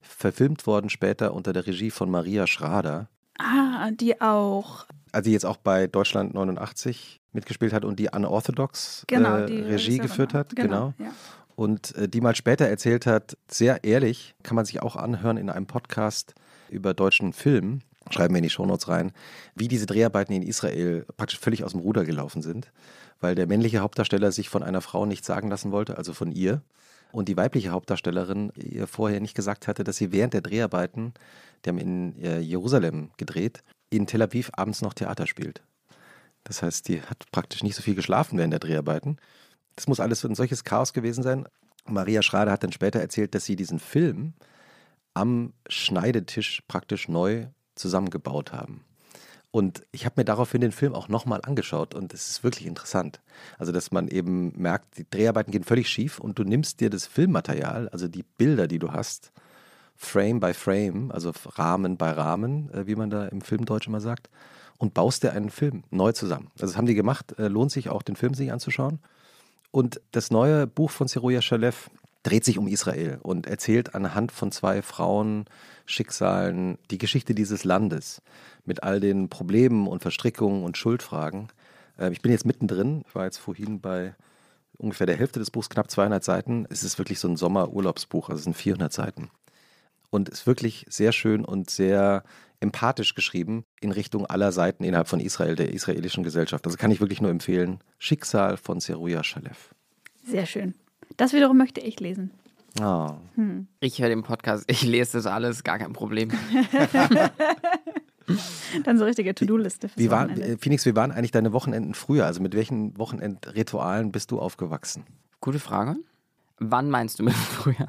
Verfilmt worden später unter der Regie von Maria Schrader, ah, die auch. also die jetzt auch bei Deutschland 89 mitgespielt hat und die Unorthodox Genau, äh, die Regie geführt hat. Genau. Ja. Und äh, die mal später erzählt hat, sehr ehrlich, kann man sich auch anhören in einem Podcast über deutschen Film, schreiben wir in die Shownotes rein, wie diese Dreharbeiten in Israel praktisch völlig aus dem Ruder gelaufen sind, weil der männliche Hauptdarsteller sich von einer Frau nichts sagen lassen wollte, also von ihr. Und die weibliche Hauptdarstellerin ihr vorher nicht gesagt hatte, dass sie während der Dreharbeiten, die haben in äh, Jerusalem gedreht, in Tel Aviv abends noch Theater spielt. Das heißt, die hat praktisch nicht so viel geschlafen während der Dreharbeiten. Das muss alles ein solches Chaos gewesen sein. Maria Schrader hat dann später erzählt, dass sie diesen Film am Schneidetisch praktisch neu zusammengebaut haben. Und ich habe mir daraufhin den Film auch nochmal angeschaut und es ist wirklich interessant. Also, dass man eben merkt, die Dreharbeiten gehen völlig schief und du nimmst dir das Filmmaterial, also die Bilder, die du hast, Frame by Frame, also Rahmen bei Rahmen, äh, wie man da im Filmdeutsch immer sagt, und baust dir einen Film neu zusammen. Also, das haben die gemacht, äh, lohnt sich auch, den Film sich anzuschauen. Und das neue Buch von Seruya Shalev dreht sich um Israel und erzählt anhand von zwei Frauen Schicksalen die Geschichte dieses Landes mit all den Problemen und Verstrickungen und Schuldfragen. Äh, ich bin jetzt mittendrin, ich war jetzt vorhin bei ungefähr der Hälfte des Buchs, knapp 200 Seiten. Es ist wirklich so ein Sommerurlaubsbuch, also es sind 400 Seiten. Und ist wirklich sehr schön und sehr empathisch geschrieben in Richtung aller Seiten innerhalb von Israel, der israelischen Gesellschaft. Also kann ich wirklich nur empfehlen. Schicksal von Seruya Shalev. Sehr schön. Das wiederum möchte ich lesen. Oh. Hm. Ich höre den Podcast, ich lese das alles, gar kein Problem. *laughs* Dann so richtige To-Do-Liste. Wie war, Wochenende. äh, Phoenix, wie waren eigentlich deine Wochenenden früher? Also mit welchen Wochenendritualen bist du aufgewachsen? Gute Frage. Wann meinst du mit *laughs* früher?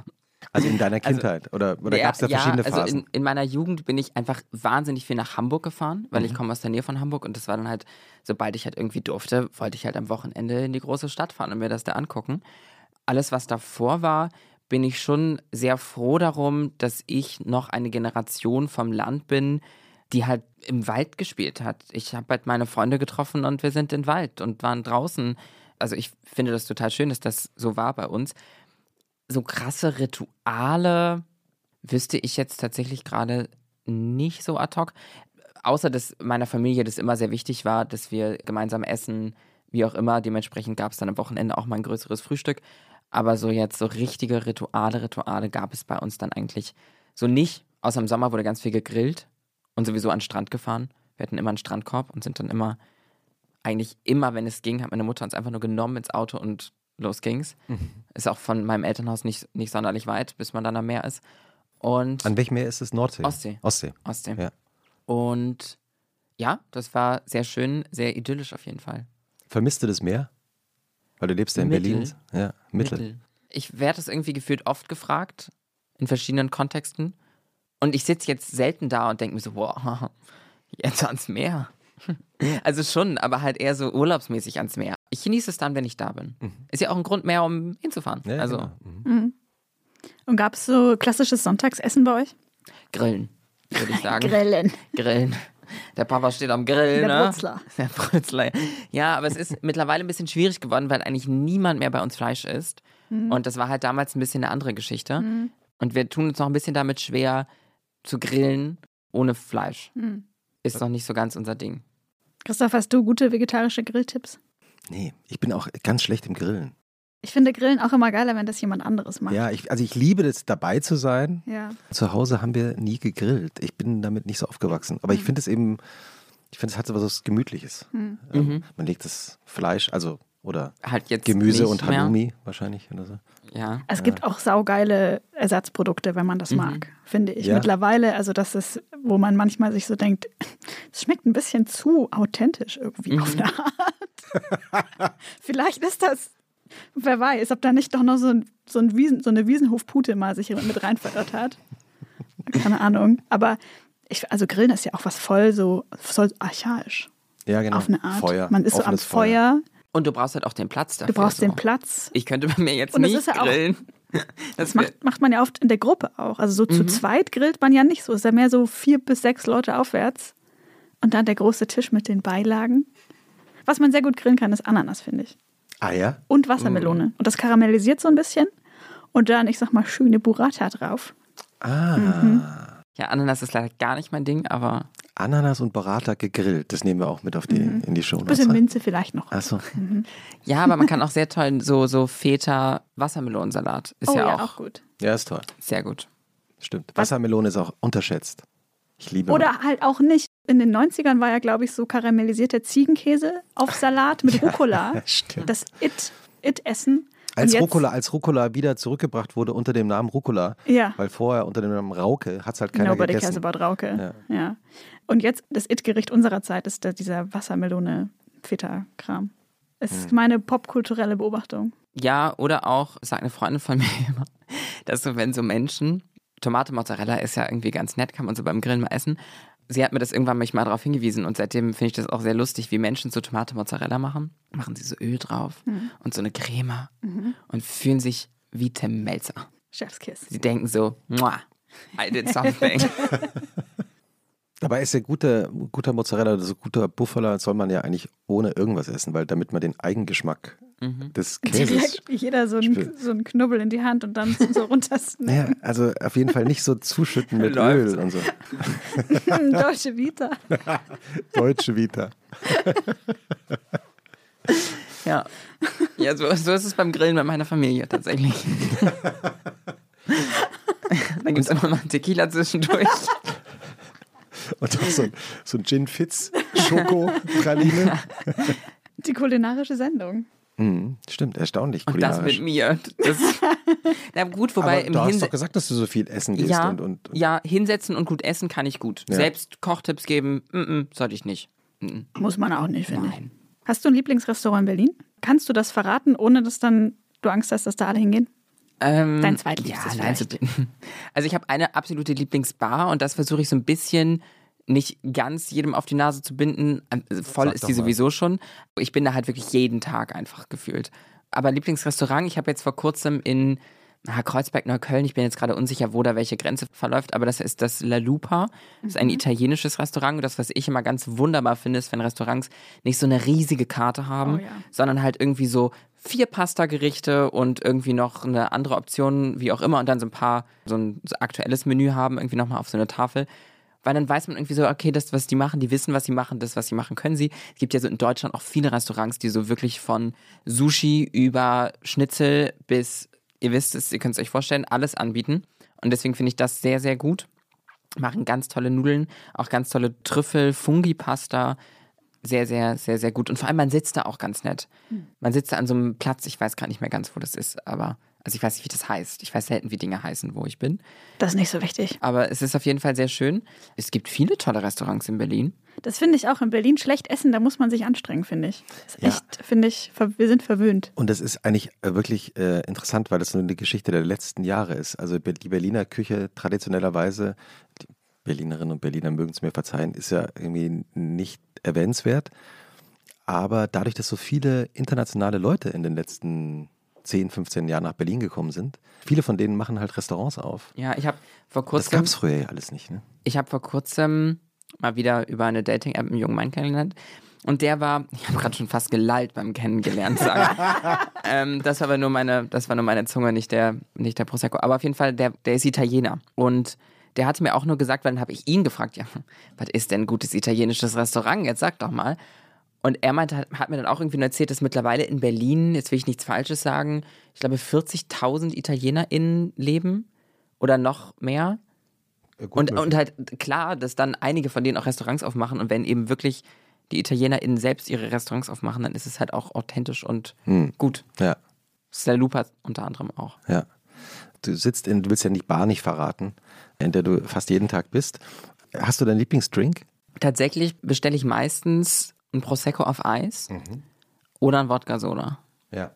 Also in deiner Also, Kindheit? oder oder Ja, gab es da ja, verschiedene also Phasen? in, in meiner Jugend bin ich einfach wahnsinnig viel nach Hamburg gefahren, weil Mhm. ich komme aus der Nähe von Hamburg und das war dann halt, sobald ich halt irgendwie durfte, wollte ich halt am Wochenende in die große Stadt fahren und mir das da angucken. Alles, was davor war, bin ich schon sehr froh darum, dass ich noch eine Generation vom Land bin, die halt im Wald gespielt hat. Ich habe halt meine Freunde getroffen und wir sind im Wald und waren draußen. Also ich finde das total schön, dass das so war bei uns. So krasse Rituale wüsste ich jetzt tatsächlich gerade nicht so ad hoc. Außer, dass meiner Familie das immer sehr wichtig war, dass wir gemeinsam essen, wie auch immer. Dementsprechend gab es dann am Wochenende auch mal ein größeres Frühstück. Aber so jetzt so richtige Rituale, Rituale gab es bei uns dann eigentlich so nicht. Außer im Sommer wurde ganz viel gegrillt und sowieso an den Strand gefahren. Wir hatten immer einen Strandkorb und sind dann immer, eigentlich immer, wenn es ging, hat meine Mutter uns einfach nur genommen ins Auto und los ging's. Ist auch von meinem Elternhaus nicht, nicht sonderlich weit, bis man dann am Meer ist. Und An welchem Meer ist es? Nordsee? Ostsee. Ostsee. Ostsee. Ja. Und ja, das war sehr schön, sehr idyllisch auf jeden Fall. Vermisst du das Meer? Weil du lebst ja in Mittel. Berlin. Ja, Mittel. Ich werde das irgendwie gefühlt oft gefragt, in verschiedenen Kontexten. Und ich sitze jetzt selten da und denke mir so, wow, *laughs* jetzt ans Meer. *laughs* Also schon, aber halt eher so urlaubsmäßig ans Meer. Ich genieße es dann, wenn ich da bin. Ist ja auch ein Grund mehr, um hinzufahren. Ja, also genau. Mhm. Und gab es so klassisches Sonntagsessen bei euch? grillen, würde ich *laughs* sagen. Grillen. Grillen. Der Papa steht am Grill, Der ne? Brutzler. Der Brutzler. Ja, aber es ist mittlerweile ein bisschen schwierig geworden, weil eigentlich niemand mehr bei uns Fleisch isst. Und das war halt damals ein bisschen eine andere Geschichte. Und wir tun uns noch ein bisschen damit schwer, zu grillen ohne Fleisch. Hm. Ist noch nicht so ganz unser Ding. Christoph, hast du gute vegetarische Grilltipps? Nee, ich bin auch ganz schlecht im Grillen. Ich finde Grillen auch immer geiler, wenn das jemand anderes macht. Ja, ich, also ich liebe es, dabei zu sein. Ja. Zu Hause haben wir nie gegrillt. Ich bin damit nicht so aufgewachsen. Aber Mhm. ich finde es eben, ich finde, es hat so was Gemütliches. Hm. Ähm, Mhm. Man legt das Fleisch, also, oder Halt jetzt Gemüse und mehr. Halloumi wahrscheinlich oder so. Ja. Es gibt auch saugeile Ersatzprodukte, wenn man das Mhm. mag, finde ich. Ja. Mittlerweile, also das ist, wo man manchmal sich so denkt, *laughs* es schmeckt ein bisschen zu authentisch irgendwie auf Mhm. eine Art. *laughs* Vielleicht ist das, wer weiß, ob da nicht doch noch so, ein, so, ein Wiesen, so eine Wiesenhofpute mal sich mit rein verirrt hat. Keine Ahnung. Aber ich, also Grillen ist ja auch was voll so, voll archaisch. Ja, genau. Auf eine Art. Feuer. Man ist so am offenes Feuer, Und du brauchst halt auch den Platz dafür. du brauchst so. den Platz. Ich könnte bei mir jetzt Und es nicht ist ja auch- grillen. *laughs* Das macht, macht man ja oft in der Gruppe auch. Also so zu zweit grillt man ja nicht so. Es ist ja mehr so vier bis sechs Leute aufwärts. Und dann der große Tisch mit den Beilagen. Was man sehr gut grillen kann, ist Ananas, finde ich. Ah ja? Und Wassermelone. Und das karamellisiert so ein bisschen. Und dann, ich sag mal, schöne Burrata drauf. Ah, Ja, Ananas ist leider gar nicht mein Ding, aber Ananas und Burrata gegrillt. Das nehmen wir auch mit auf die, in die Show. Ein bisschen Minze vielleicht noch. Achso. ja, aber man kann auch sehr toll so, so Feta Wassermelonensalat. Ist oh ja, ja, auch, auch gut. Ja, ist toll. sehr gut. Stimmt. Wassermelone ist auch unterschätzt. Ich liebe Oder halt auch nicht. In den 90ern war ja, glaube ich, so karamellisierter Ziegenkäse auf Salat mit *laughs* Rucola. Stimmt. Das It- It-Essen. Und Als jetzt- Rucola, als Rucola wieder zurückgebracht wurde unter dem Namen Rucola, Ja. weil vorher unter dem Namen Rauke hat es halt keiner Nobody gegessen. cares about Rauke. Ja. Und jetzt das It-Gericht unserer Zeit ist dieser Wassermelone Feta-Kram. Es ist meine popkulturelle Beobachtung. Ja, oder auch, sagt eine Freundin von *laughs* mir immer, dass so, wenn so Menschen, Tomate Mozzarella ist ja irgendwie ganz nett, kann man so beim Grillen mal essen. Sie hat mir das irgendwann mich mal darauf hingewiesen und seitdem finde ich das auch sehr lustig, wie Menschen so Tomate Mozzarella machen. Machen sie so Öl drauf und so eine Creme und fühlen sich wie Tim Melzer. Chefskiss. Sie denken so, I did something. *laughs* Dabei ist ja guter, guter Mozzarella, also guter Buffalo soll man ja eigentlich ohne irgendwas essen, weil damit man den Eigengeschmack des Käses. Direkt jeder so ein, Spür- so ein Knubbel in die Hand und dann so *laughs* runter. Naja, also auf jeden Fall nicht so zuschütten mit *laughs* Läuft. Öl und so. *laughs* Deutsche Vita. Deutsche Vita. Ja, ja so, so ist es beim Grillen bei meiner Familie tatsächlich. Dann gibt es immer mal einen Tequila zwischendurch. *laughs* Und auch so ein, so ein Gin Fitz Schoko-Praline. *laughs* Die kulinarische Sendung. Mhm, stimmt, erstaunlich Und das kulinarisch. mit mir. Das, *laughs* na gut, wobei Aber im du hast Hinse doch gesagt, dass du so viel essen gehst ja, und, und, und ja, hinsetzen und gut essen kann ich gut. Ja. Selbst Kochtipps geben, mm -mm, sollte ich nicht. Mm Muss man auch nicht, finde ich. Hast du ein Lieblingsrestaurant in Berlin? Kannst du das verraten, ohne dass dann du Angst hast, dass da alle hingehen? Ähm, Dein zweitliebstes ja, Also ich habe eine absolute Lieblingsbar und das versuche ich so ein bisschen nicht ganz jedem auf die Nase zu binden. Also Voll Sag ist die mal. sowieso schon. Ich bin da halt wirklich jeden Tag einfach gefühlt. Aber Lieblingsrestaurant, ich habe jetzt vor kurzem in ah, Kreuzberg, Neukölln, ich bin jetzt gerade unsicher, wo da welche Grenze verläuft, aber das ist das La Lupa. Das ist ein italienisches Restaurant. Und das, was ich immer ganz wunderbar finde, ist, wenn Restaurants nicht so eine riesige Karte haben, Oh ja. sondern halt irgendwie so vier Pasta-Gerichte und irgendwie noch eine andere Option, wie auch immer, und dann so ein paar, so ein so aktuelles Menü haben, irgendwie nochmal auf so eine Tafel. Weil dann weiß man irgendwie so, okay, das, was die machen, die wissen, was sie machen, das, was sie machen, können sie. Es gibt ja so in Deutschland auch viele Restaurants, die so wirklich von Sushi über Schnitzel bis, ihr wisst es, ihr könnt es euch vorstellen, alles anbieten. Und deswegen finde ich das sehr, sehr gut. Machen ganz tolle Nudeln, auch ganz tolle Trüffel, Fungi-Pasta. Sehr, sehr, sehr, sehr gut. Und vor allem, man sitzt da auch ganz nett. Man sitzt da an so einem Platz, ich weiß gar nicht mehr ganz, wo das ist, aber, also ich weiß nicht, wie das heißt. Ich weiß selten, wie Dinge heißen, wo ich bin. Das ist nicht so wichtig. Aber es ist auf jeden Fall sehr schön. Es gibt viele tolle Restaurants in Berlin. Das finde ich auch in Berlin schlecht essen, da muss man sich anstrengen, finde ich. Das ist Ja. echt, finde ich, wir sind verwöhnt. Und das ist eigentlich äh, wirklich äh, interessant, weil das so eine Geschichte der letzten Jahre ist. Also die Berliner Küche traditionellerweise, die Berlinerinnen und Berliner mögen es mir verzeihen, ist ja irgendwie nicht erwähnenswert. Aber dadurch, dass so viele internationale Leute in den letzten 10, 15 Jahren nach Berlin gekommen sind, viele von denen machen halt Restaurants auf. Ja, ich habe vor Das kurzem, gab es früher ja alles nicht. Ne? ich habe vor kurzem mal wieder über eine Dating-App einen jungen Mann kennengelernt. Und der war, *laughs* ich habe gerade schon fast gelallt beim Kennengelernt sagen. *laughs* ähm, das war aber nur meine, das war nur meine Zunge, nicht der, nicht der Prosecco. Aber auf jeden Fall, der, der ist Italiener. Und der hatte mir auch nur gesagt, weil dann habe ich ihn gefragt, ja, was ist denn ein gutes italienisches Restaurant? Jetzt sag doch mal. Und er meinte, hat, hat mir dann auch irgendwie erzählt, dass mittlerweile in Berlin, jetzt will ich nichts Falsches sagen, ich glaube 40.000 ItalienerInnen leben oder noch mehr. Gut Und, möglich. und halt klar, dass dann einige von denen auch Restaurants aufmachen und wenn eben wirklich die ItalienerInnen selbst ihre Restaurants aufmachen, dann ist es halt auch authentisch und Hm. gut. ja, Lupa unter anderem auch. ja. Du sitzt in, du willst ja die Bar nicht verraten, in der du fast jeden Tag bist. Hast du deinen Lieblingsdrink? Tatsächlich bestelle ich meistens ein Prosecco auf Eis oder ein Wodka-Soda. Ja.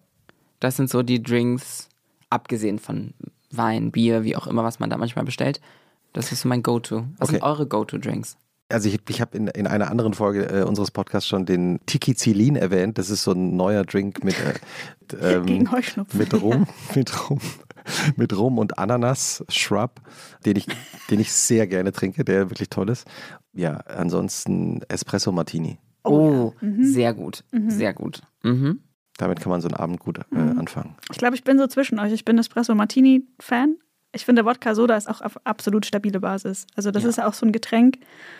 Das sind so die Drinks, abgesehen von Wein, Bier, wie auch immer, was man da manchmal bestellt. Das ist so mein Go-To. Was Okay. sind eure Go-To-Drinks? Also ich, ich habe in, in einer anderen Folge äh, unseres Podcasts schon den Tikizilin erwähnt. Das ist so ein neuer Drink mit, äh, mit, *laughs* ähm, mit Rum, *laughs* mit Rum, mit Rum und Ananas Shrub, den ich, den ich sehr gerne trinke, der wirklich toll ist. Ja, ansonsten Espresso Martini. Oh, sehr gut. Sehr gut. Mhm. Damit kann man so einen Abend gut äh, anfangen. Ich glaube, ich bin so zwischen euch. Ich bin Espresso Martini-Fan. Ich finde, Wodka Soda ist auch auf absolut stabile Basis. Also, das Ja. ist auch so ein Getränk,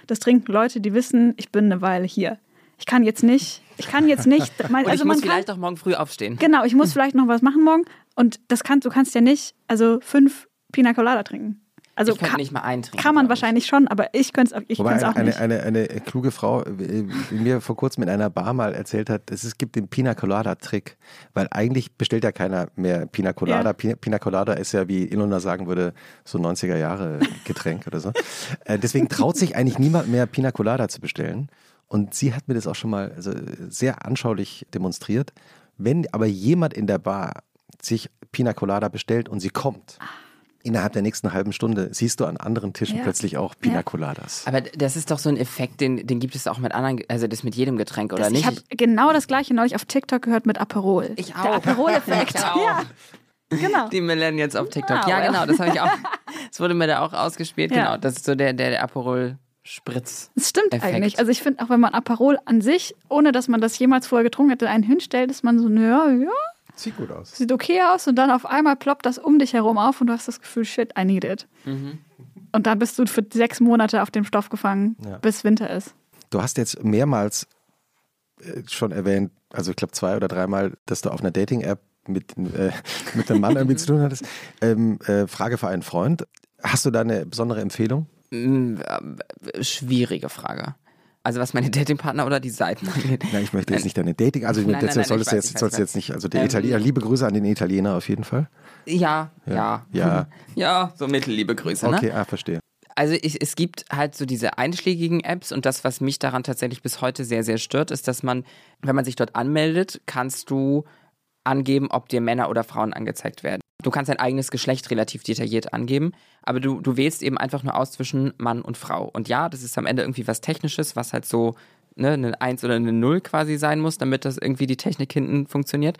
das trinken Leute, die wissen, ich bin eine Weile hier. Ich kann jetzt nicht, ich kann jetzt nicht, *laughs* Und also ich man muss kann, vielleicht auch morgen früh aufstehen. genau, ich muss vielleicht noch was machen morgen und das kannst, du kannst ja nicht, also fünf Pina Colada trinken. Also ich kann, nicht mal eintrinken. kann man wahrscheinlich schon, aber ich könnte es auch, ich Wobei könnte es auch eine, nicht. eine, eine, eine kluge Frau äh, mir vor kurzem in einer Bar mal erzählt hat, dass es gibt den Pina Colada Trick, weil eigentlich bestellt ja keiner mehr Pina Colada. Ja. Pina, Pina Colada ist ja, wie Ilona sagen würde, so 90er Jahre Getränk oder so. *laughs* Äh, deswegen traut sich eigentlich niemand mehr Pina Colada zu bestellen. Und sie hat mir das auch schon mal also sehr anschaulich demonstriert. Wenn aber jemand in der Bar sich Pina Colada bestellt und sie kommt, innerhalb der nächsten halben Stunde siehst du an anderen Tischen Ja. plötzlich auch Pina Ja. Coladas. Aber das ist doch so ein Effekt, den, den gibt es auch mit anderen, also das mit jedem Getränk, oder Das, nicht? ich habe genau das gleiche neulich auf TikTok gehört mit Aperol. Ich Der auch. Aperol-Effekt. Ich auch. Ja, genau. Die Millennials auf TikTok. Ah, Ja, genau, das habe ich auch. *laughs* Das wurde mir da auch ausgespielt. Ja. Genau, das ist so der, der, der Aperol-Spritz. Das stimmt Effekt. eigentlich. Also ich finde, auch wenn man Aperol an sich, ohne dass man das jemals vorher getrunken hätte, einen hinstellt, ist man so, ja, ja, Sieht gut aus. sieht okay aus und dann auf einmal ploppt das um dich herum auf und du hast das Gefühl, shit, I need it. Und dann bist du für sechs Monate auf dem Stoff gefangen, Ja. bis Winter ist. Du hast jetzt mehrmals äh, schon erwähnt, also ich glaube zwei oder dreimal, dass du auf einer Dating-App mit, äh, mit einem Mann irgendwie zu tun hattest. Ähm, äh, Frage für einen Freund. Hast du da eine besondere Empfehlung? Mm, äh, Schwierige Frage. Also was meine Datingpartner oder die Seiten angeht. Nein, ich möchte jetzt nicht deine Dating, also Nein, das nein, solltest du jetzt, sollst jetzt nicht, also der Ähm, Italiener, liebe Grüße an den Italiener auf jeden Fall. Ja, ja. Ja. *laughs* Ja, so mittelliebe Grüße, ne? Okay, ah, verstehe. Also ich, es gibt halt so diese einschlägigen Apps und das, was mich daran tatsächlich bis heute sehr, sehr stört, ist, dass man, wenn man sich dort anmeldet, kannst du angeben, ob dir Männer oder Frauen angezeigt werden. Du kannst dein eigenes Geschlecht relativ detailliert angeben, aber du, du wählst eben einfach nur aus zwischen Mann und Frau. Und ja, das ist am Ende irgendwie was Technisches, was halt so ne, eine 1 oder eine 0 quasi sein muss, damit das irgendwie die Technik hinten funktioniert.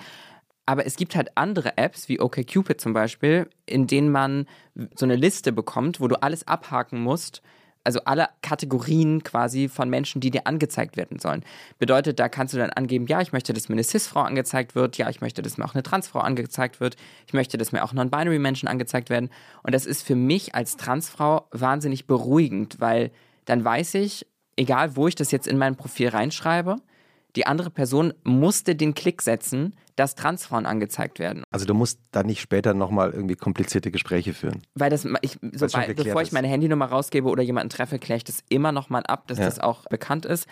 Aber es gibt halt andere Apps, wie OkCupid zum Beispiel, in denen man so eine Liste bekommt, wo du alles abhaken musst. Also alle Kategorien quasi von Menschen, die dir angezeigt werden sollen. Bedeutet, da kannst du dann angeben, ja, ich möchte, dass mir eine Cis-Frau angezeigt wird, ja, ich möchte, dass mir auch eine Transfrau angezeigt wird, ich möchte, dass mir auch Non-Binary-Menschen angezeigt werden. Und das ist für mich als Transfrau wahnsinnig beruhigend, weil dann weiß ich, egal wo ich das jetzt in mein Profil reinschreibe, die andere Person musste den Klick setzen, dass Transfrauen angezeigt werden. Also du musst da nicht später nochmal irgendwie komplizierte Gespräche führen. Weil das, ich, sobald, geklärt bevor ich meine Handynummer rausgebe oder jemanden treffe, kläre ich das immer nochmal ab, dass Ja. das auch bekannt ist.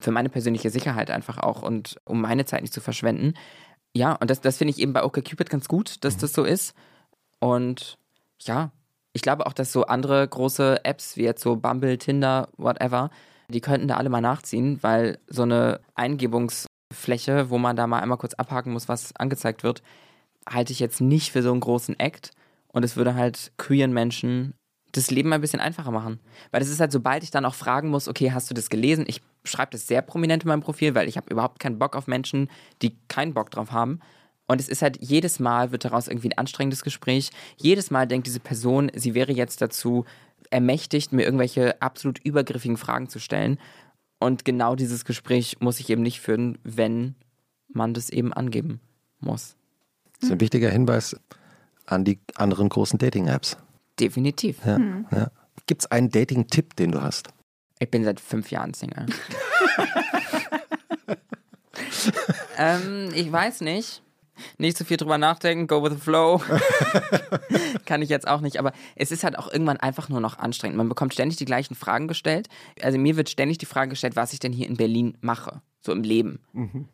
Für meine persönliche Sicherheit einfach auch und um meine Zeit nicht zu verschwenden. Ja, und das, das finde ich eben bei OkCupid ganz gut, dass Mhm. das so ist. Und ja, ich glaube auch, dass so andere große Apps wie jetzt so Bumble, Tinder, whatever, die könnten da alle mal nachziehen, weil so eine Eingebungsfläche, wo man da mal einmal kurz abhaken muss, was angezeigt wird, halte ich jetzt nicht für so einen großen Act. Und es würde halt queeren Menschen das Leben ein bisschen einfacher machen. Weil das ist halt, sobald ich dann auch fragen muss, okay, hast du das gelesen? Ich schreibe das sehr prominent in meinem Profil, weil ich habe überhaupt keinen Bock auf Menschen, die keinen Bock drauf haben. Und es ist halt, jedes Mal wird daraus irgendwie ein anstrengendes Gespräch. Jedes Mal denkt diese Person, sie wäre jetzt dazu ermächtigt, mir irgendwelche absolut übergriffigen Fragen zu stellen. Und genau dieses Gespräch muss ich eben nicht führen, wenn man das eben angeben muss. Das ist ein wichtiger Hinweis an die anderen großen Dating-Apps. Definitiv. Ja, ja. Gibt es einen Dating-Tipp, den du hast? Ich bin seit fünf Jahren Single. *laughs* ähm, ich weiß nicht. Nicht zu viel drüber nachdenken, go with the flow. *laughs* Kann ich jetzt auch nicht, aber es ist halt auch irgendwann einfach nur noch anstrengend. Man bekommt ständig die gleichen Fragen gestellt. Also mir wird ständig die Frage gestellt, was ich denn hier in Berlin mache, so im Leben.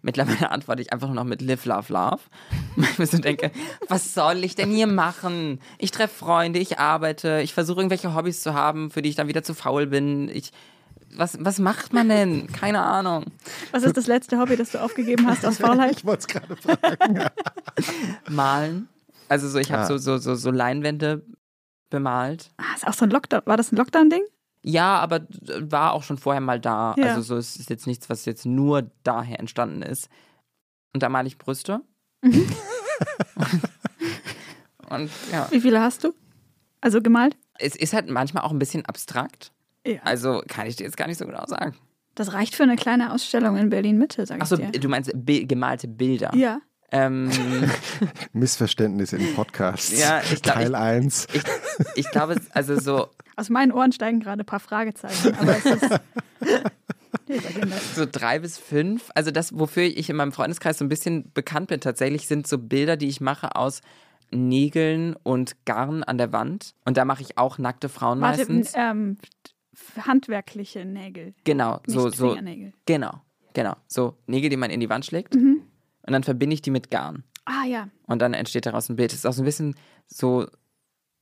Mittlerweile antworte ich einfach nur noch mit Live, Love, Love. *laughs* Weil ich so denke, was soll ich denn hier machen? Ich treffe Freunde, ich arbeite, ich versuche irgendwelche Hobbys zu haben, für die ich dann wieder zu faul bin. Ich, was, was macht man denn? Keine Ahnung. Was ist das letzte Hobby, das du aufgegeben hast aus Faulheit? Ich wollte es gerade fragen. Malen. Also so, ich habe Ah. so, so, so, so Leinwände bemalt. Ah, ist auch so ein Lockdown. War das ein Lockdown-Ding? Ja, aber d- war auch schon vorher mal da. Ja. Also so es ist jetzt nichts, was jetzt nur daher entstanden ist. Und da male ich Brüste. *laughs* Und ja, Wie viele hast du? Also gemalt? es ist halt manchmal auch ein bisschen abstrakt. Ja. Also kann ich dir jetzt gar nicht so genau sagen. Das reicht für eine kleine Ausstellung in Berlin-Mitte, sag ich Achso, dir. du meinst bi gemalte Bilder. Ja. Ähm, *laughs* Missverständnis im Podcast. Ja, ich glaub, Teil ich- 1. ich, ich glaube, also so *laughs* Aus meinen Ohren steigen gerade ein paar Fragezeichen, aber es ist. *laughs* So drei bis fünf. Also das, wofür ich in meinem Freundeskreis so ein bisschen bekannt bin, tatsächlich sind so Bilder, die ich mache aus Nägeln und Garn an der Wand. Und da mache ich auch nackte Frauen Warte, meistens. ähm, handwerkliche Nägel. genau, Nicht so, so, genau, genau. So Nägel, die man in die Wand schlägt. Mhm. Und dann verbinde ich die mit Garn. Ah ja. Und dann entsteht daraus ein Bild. Das ist auch so ein bisschen so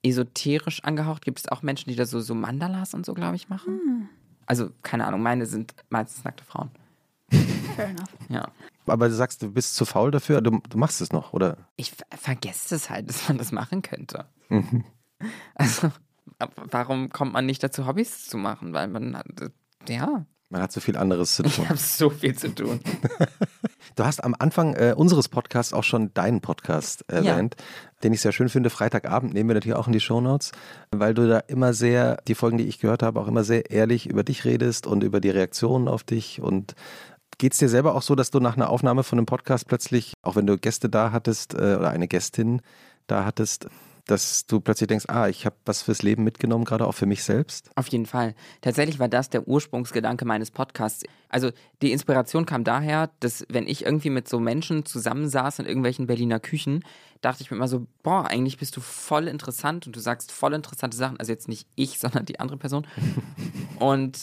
esoterisch angehaucht. Gibt es auch Menschen, die da so, so Mandalas und so, glaube ich, machen? Also, keine Ahnung, meine sind meistens nackte Frauen. Fair enough. *laughs* Ja. Aber du sagst, du bist zu faul dafür, du, du machst es noch, oder? Ich ver- vergesse es halt, dass man das machen könnte. Mhm. Also, warum kommt man nicht dazu, Hobbys zu machen? Weil man hat, ja, Man hat so viel anderes zu *laughs* tun. ich habe so viel zu tun. *laughs* Du hast am Anfang äh, unseres Podcasts auch schon deinen Podcast erwähnt, den ich sehr schön finde. Freitagabend nehmen wir natürlich auch in die Shownotes, weil du da immer sehr, die Folgen, die ich gehört habe, auch immer sehr ehrlich über dich redest und über die Reaktionen auf dich. Und geht es dir selber auch so, dass du nach einer Aufnahme von einem Podcast plötzlich, auch wenn du Gäste da hattest äh, oder eine Gästin da hattest, dass du plötzlich denkst, ah, ich habe was fürs Leben mitgenommen, gerade auch für mich selbst? Auf jeden Fall. Tatsächlich war das der Ursprungsgedanke meines Podcasts. Also die Inspiration kam daher, dass wenn ich irgendwie mit so Menschen zusammensaß in irgendwelchen Berliner Küchen, dachte ich mir immer so, boah, eigentlich bist du voll interessant und du sagst voll interessante Sachen. Also jetzt nicht ich, *laughs* sondern die andere Person. Und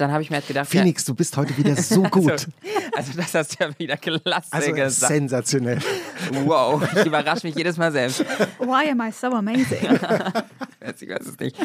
dann habe ich mir halt gedacht, Phoenix, du bist heute wieder so ja, *laughs* gut. also, also das hast du ja wieder klasse Also gesagt. sensationell. Wow, ich überrasche mich jedes Mal selbst. Why am I so amazing? *laughs* Ich weiß es nicht.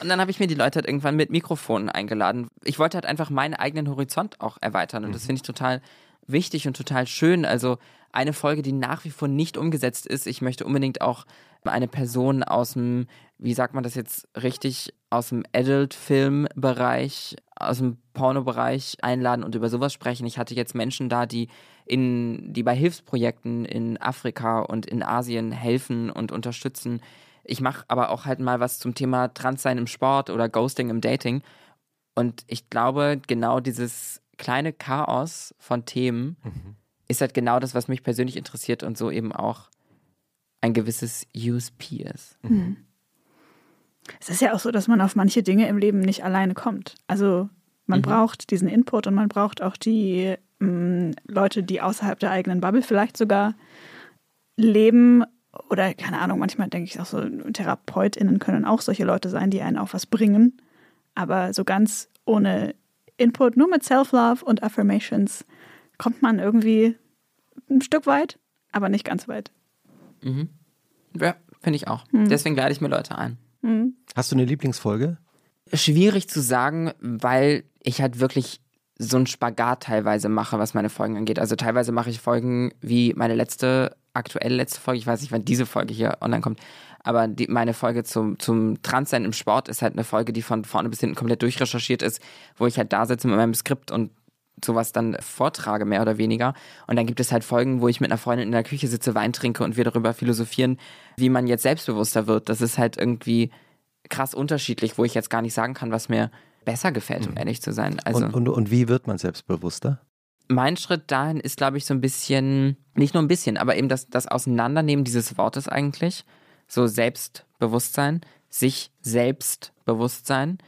Und dann habe ich mir die Leute halt irgendwann mit Mikrofonen eingeladen. Ich wollte halt einfach meinen eigenen Horizont auch erweitern. Und das finde ich total wichtig und total schön. Also eine Folge, die nach wie vor nicht umgesetzt ist. Ich möchte unbedingt auch eine Person aus dem, wie sagt man das jetzt richtig, aus dem Adult-Film-Bereich, aus dem Porno-Bereich einladen und über sowas sprechen. Ich hatte jetzt Menschen da, die in, die bei Hilfsprojekten in Afrika und in Asien helfen und unterstützen. Ich mache aber auch halt mal was zum Thema Transsein im Sport oder Ghosting im Dating. Und ich glaube, genau dieses kleine Chaos von Themen ist halt genau das, was mich persönlich interessiert und so eben auch ein gewisses USP ist. Es ist ja auch so, dass man auf manche Dinge im Leben nicht alleine kommt. Also man braucht diesen Input und man braucht auch die mh, Leute, die außerhalb der eigenen Bubble vielleicht sogar leben. Oder keine Ahnung, manchmal denke ich auch so, TherapeutInnen können auch solche Leute sein, die einen auf was bringen. Aber so ganz ohne Input, nur mit Self-Love und Affirmations kommt man irgendwie ein Stück weit, aber nicht ganz weit. Ja, finde ich auch. Deswegen lade ich mir Leute ein. Hast du eine Lieblingsfolge? Schwierig zu sagen, weil ich halt wirklich so einen Spagat teilweise mache, was meine Folgen angeht. Also teilweise mache ich Folgen wie meine letzte, aktuell letzte Folge, ich weiß nicht, wann diese Folge hier online kommt, aber die, meine Folge zum, zum Transsein im Sport ist halt eine Folge, die von vorne bis hinten komplett durchrecherchiert ist, wo ich halt da sitze mit meinem Skript und sowas dann vortrage, mehr oder weniger. Und dann gibt es halt Folgen, wo ich mit einer Freundin in der Küche sitze, Wein trinke und wir darüber philosophieren, wie man jetzt selbstbewusster wird. Das ist halt irgendwie krass unterschiedlich, wo ich jetzt gar nicht sagen kann, was mir besser gefällt, um ehrlich zu sein. Also Und, und, und wie wird man selbstbewusster? mein Schritt dahin ist, glaube ich, so ein bisschen, nicht nur ein bisschen, aber eben das, das Auseinandernehmen dieses Wortes eigentlich. So Selbstbewusstsein, sich Selbstbewusstsein.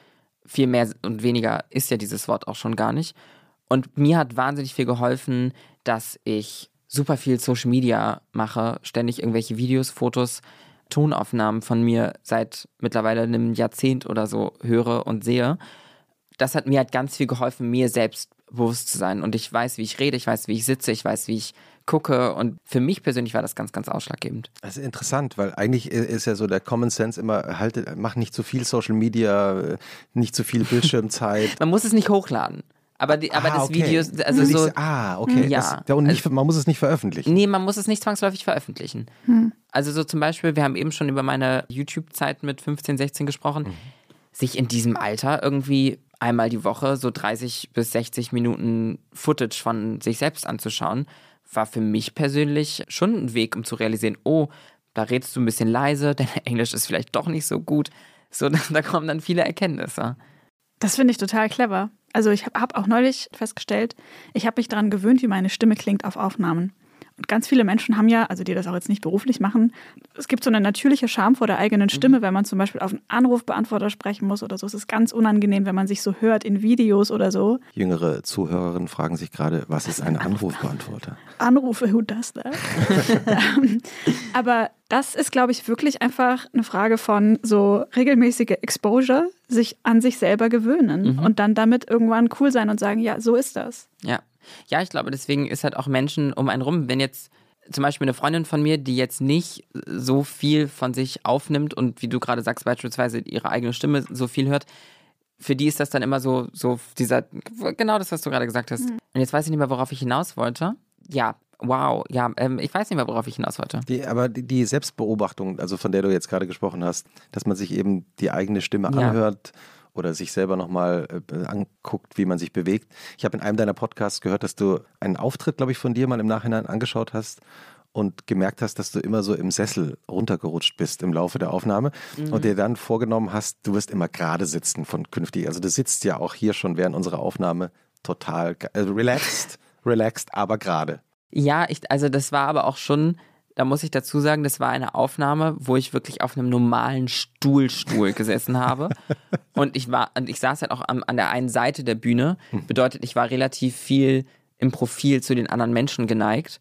Viel mehr und weniger ist ja dieses Wort auch schon gar nicht. Und mir hat wahnsinnig viel geholfen, dass ich super viel Social Media mache, ständig irgendwelche Videos, Fotos, Tonaufnahmen von mir seit mittlerweile einem Jahrzehnt oder so höre und sehe. Das hat mir halt ganz viel geholfen, mir selbst bewusst zu sein. Und ich weiß, wie ich rede, ich weiß, wie ich sitze, ich weiß, wie ich gucke. Und für mich persönlich war das ganz, ganz ausschlaggebend. Das ist interessant, weil eigentlich ist ja so der Common Sense immer, halt, mach nicht zu viel Social Media, nicht zu viel *laughs* Bildschirmzeit. Man muss es nicht hochladen. Aber, die, aber Ah, das okay. Video, also so, ah, okay. Ja. Das, ja, und nicht, man muss es nicht veröffentlichen. Nee, man muss es nicht zwangsläufig veröffentlichen. Also so zum Beispiel, wir haben eben schon über meine YouTube-Zeit mit 15, 16 gesprochen, sich in diesem Alter irgendwie einmal die Woche so 30 bis 60 Minuten Footage von sich selbst anzuschauen, war für mich persönlich schon ein Weg, um zu realisieren, oh, da redest du ein bisschen leise, *laughs* dein Englisch ist vielleicht doch nicht so gut. So, da, *laughs* da kommen dann viele Erkenntnisse. Das finde ich total clever. Also ich habe hab auch neulich festgestellt, ich habe mich daran gewöhnt, wie meine Stimme klingt auf Aufnahmen. Und ganz viele Menschen haben ja, also die das auch jetzt nicht beruflich machen, es gibt so eine natürliche Scham vor der eigenen Stimme, wenn man zum Beispiel auf einen Anrufbeantworter sprechen muss oder so. Es ist ganz unangenehm, wenn man sich so hört in Videos oder so. Jüngere Zuhörerinnen fragen sich gerade, was ist ein Anrufbeantworter? Anrufe, who does that? *laughs* Aber das ist, glaube ich, wirklich einfach eine Frage von so regelmäßige Exposure, sich an sich selber gewöhnen und dann damit irgendwann cool sein und sagen, ja, so ist das. Ja. Ja, ich glaube, deswegen ist halt auch Menschen um einen rum, wenn jetzt zum Beispiel eine Freundin von mir, die jetzt nicht so viel von sich aufnimmt und wie du gerade sagst, beispielsweise ihre eigene Stimme so viel hört, für die ist das dann immer so, so dieser, genau das, was du gerade gesagt hast. Und jetzt weiß ich nicht mehr, worauf ich hinaus wollte. Ja, wow, ja, ähm, ich weiß nicht mehr, worauf ich hinaus wollte. Die, aber die, die Selbstbeobachtung, also von der du jetzt gerade gesprochen hast, dass man sich eben die eigene Stimme Ja. Oder sich selber nochmal äh, anguckt, wie man sich bewegt. Ich habe in einem deiner Podcasts gehört, dass du einen Auftritt, glaube ich, von dir mal im Nachhinein angeschaut hast und gemerkt hast, dass du immer so im Sessel runtergerutscht bist im Laufe der Aufnahme und dir dann vorgenommen hast, du wirst immer gerade sitzen von künftig. Also du sitzt ja auch hier schon während unserer Aufnahme total also relaxed, *laughs* relaxed, aber gerade. Ja, ich, also das war aber auch schon, da muss ich dazu sagen, das war eine Aufnahme, wo ich wirklich auf einem normalen Stuhlstuhl gesessen habe. *laughs* Und ich war, und ich saß halt auch an, an der einen Seite der Bühne. Bedeutet, ich war relativ viel im Profil zu den anderen Menschen geneigt.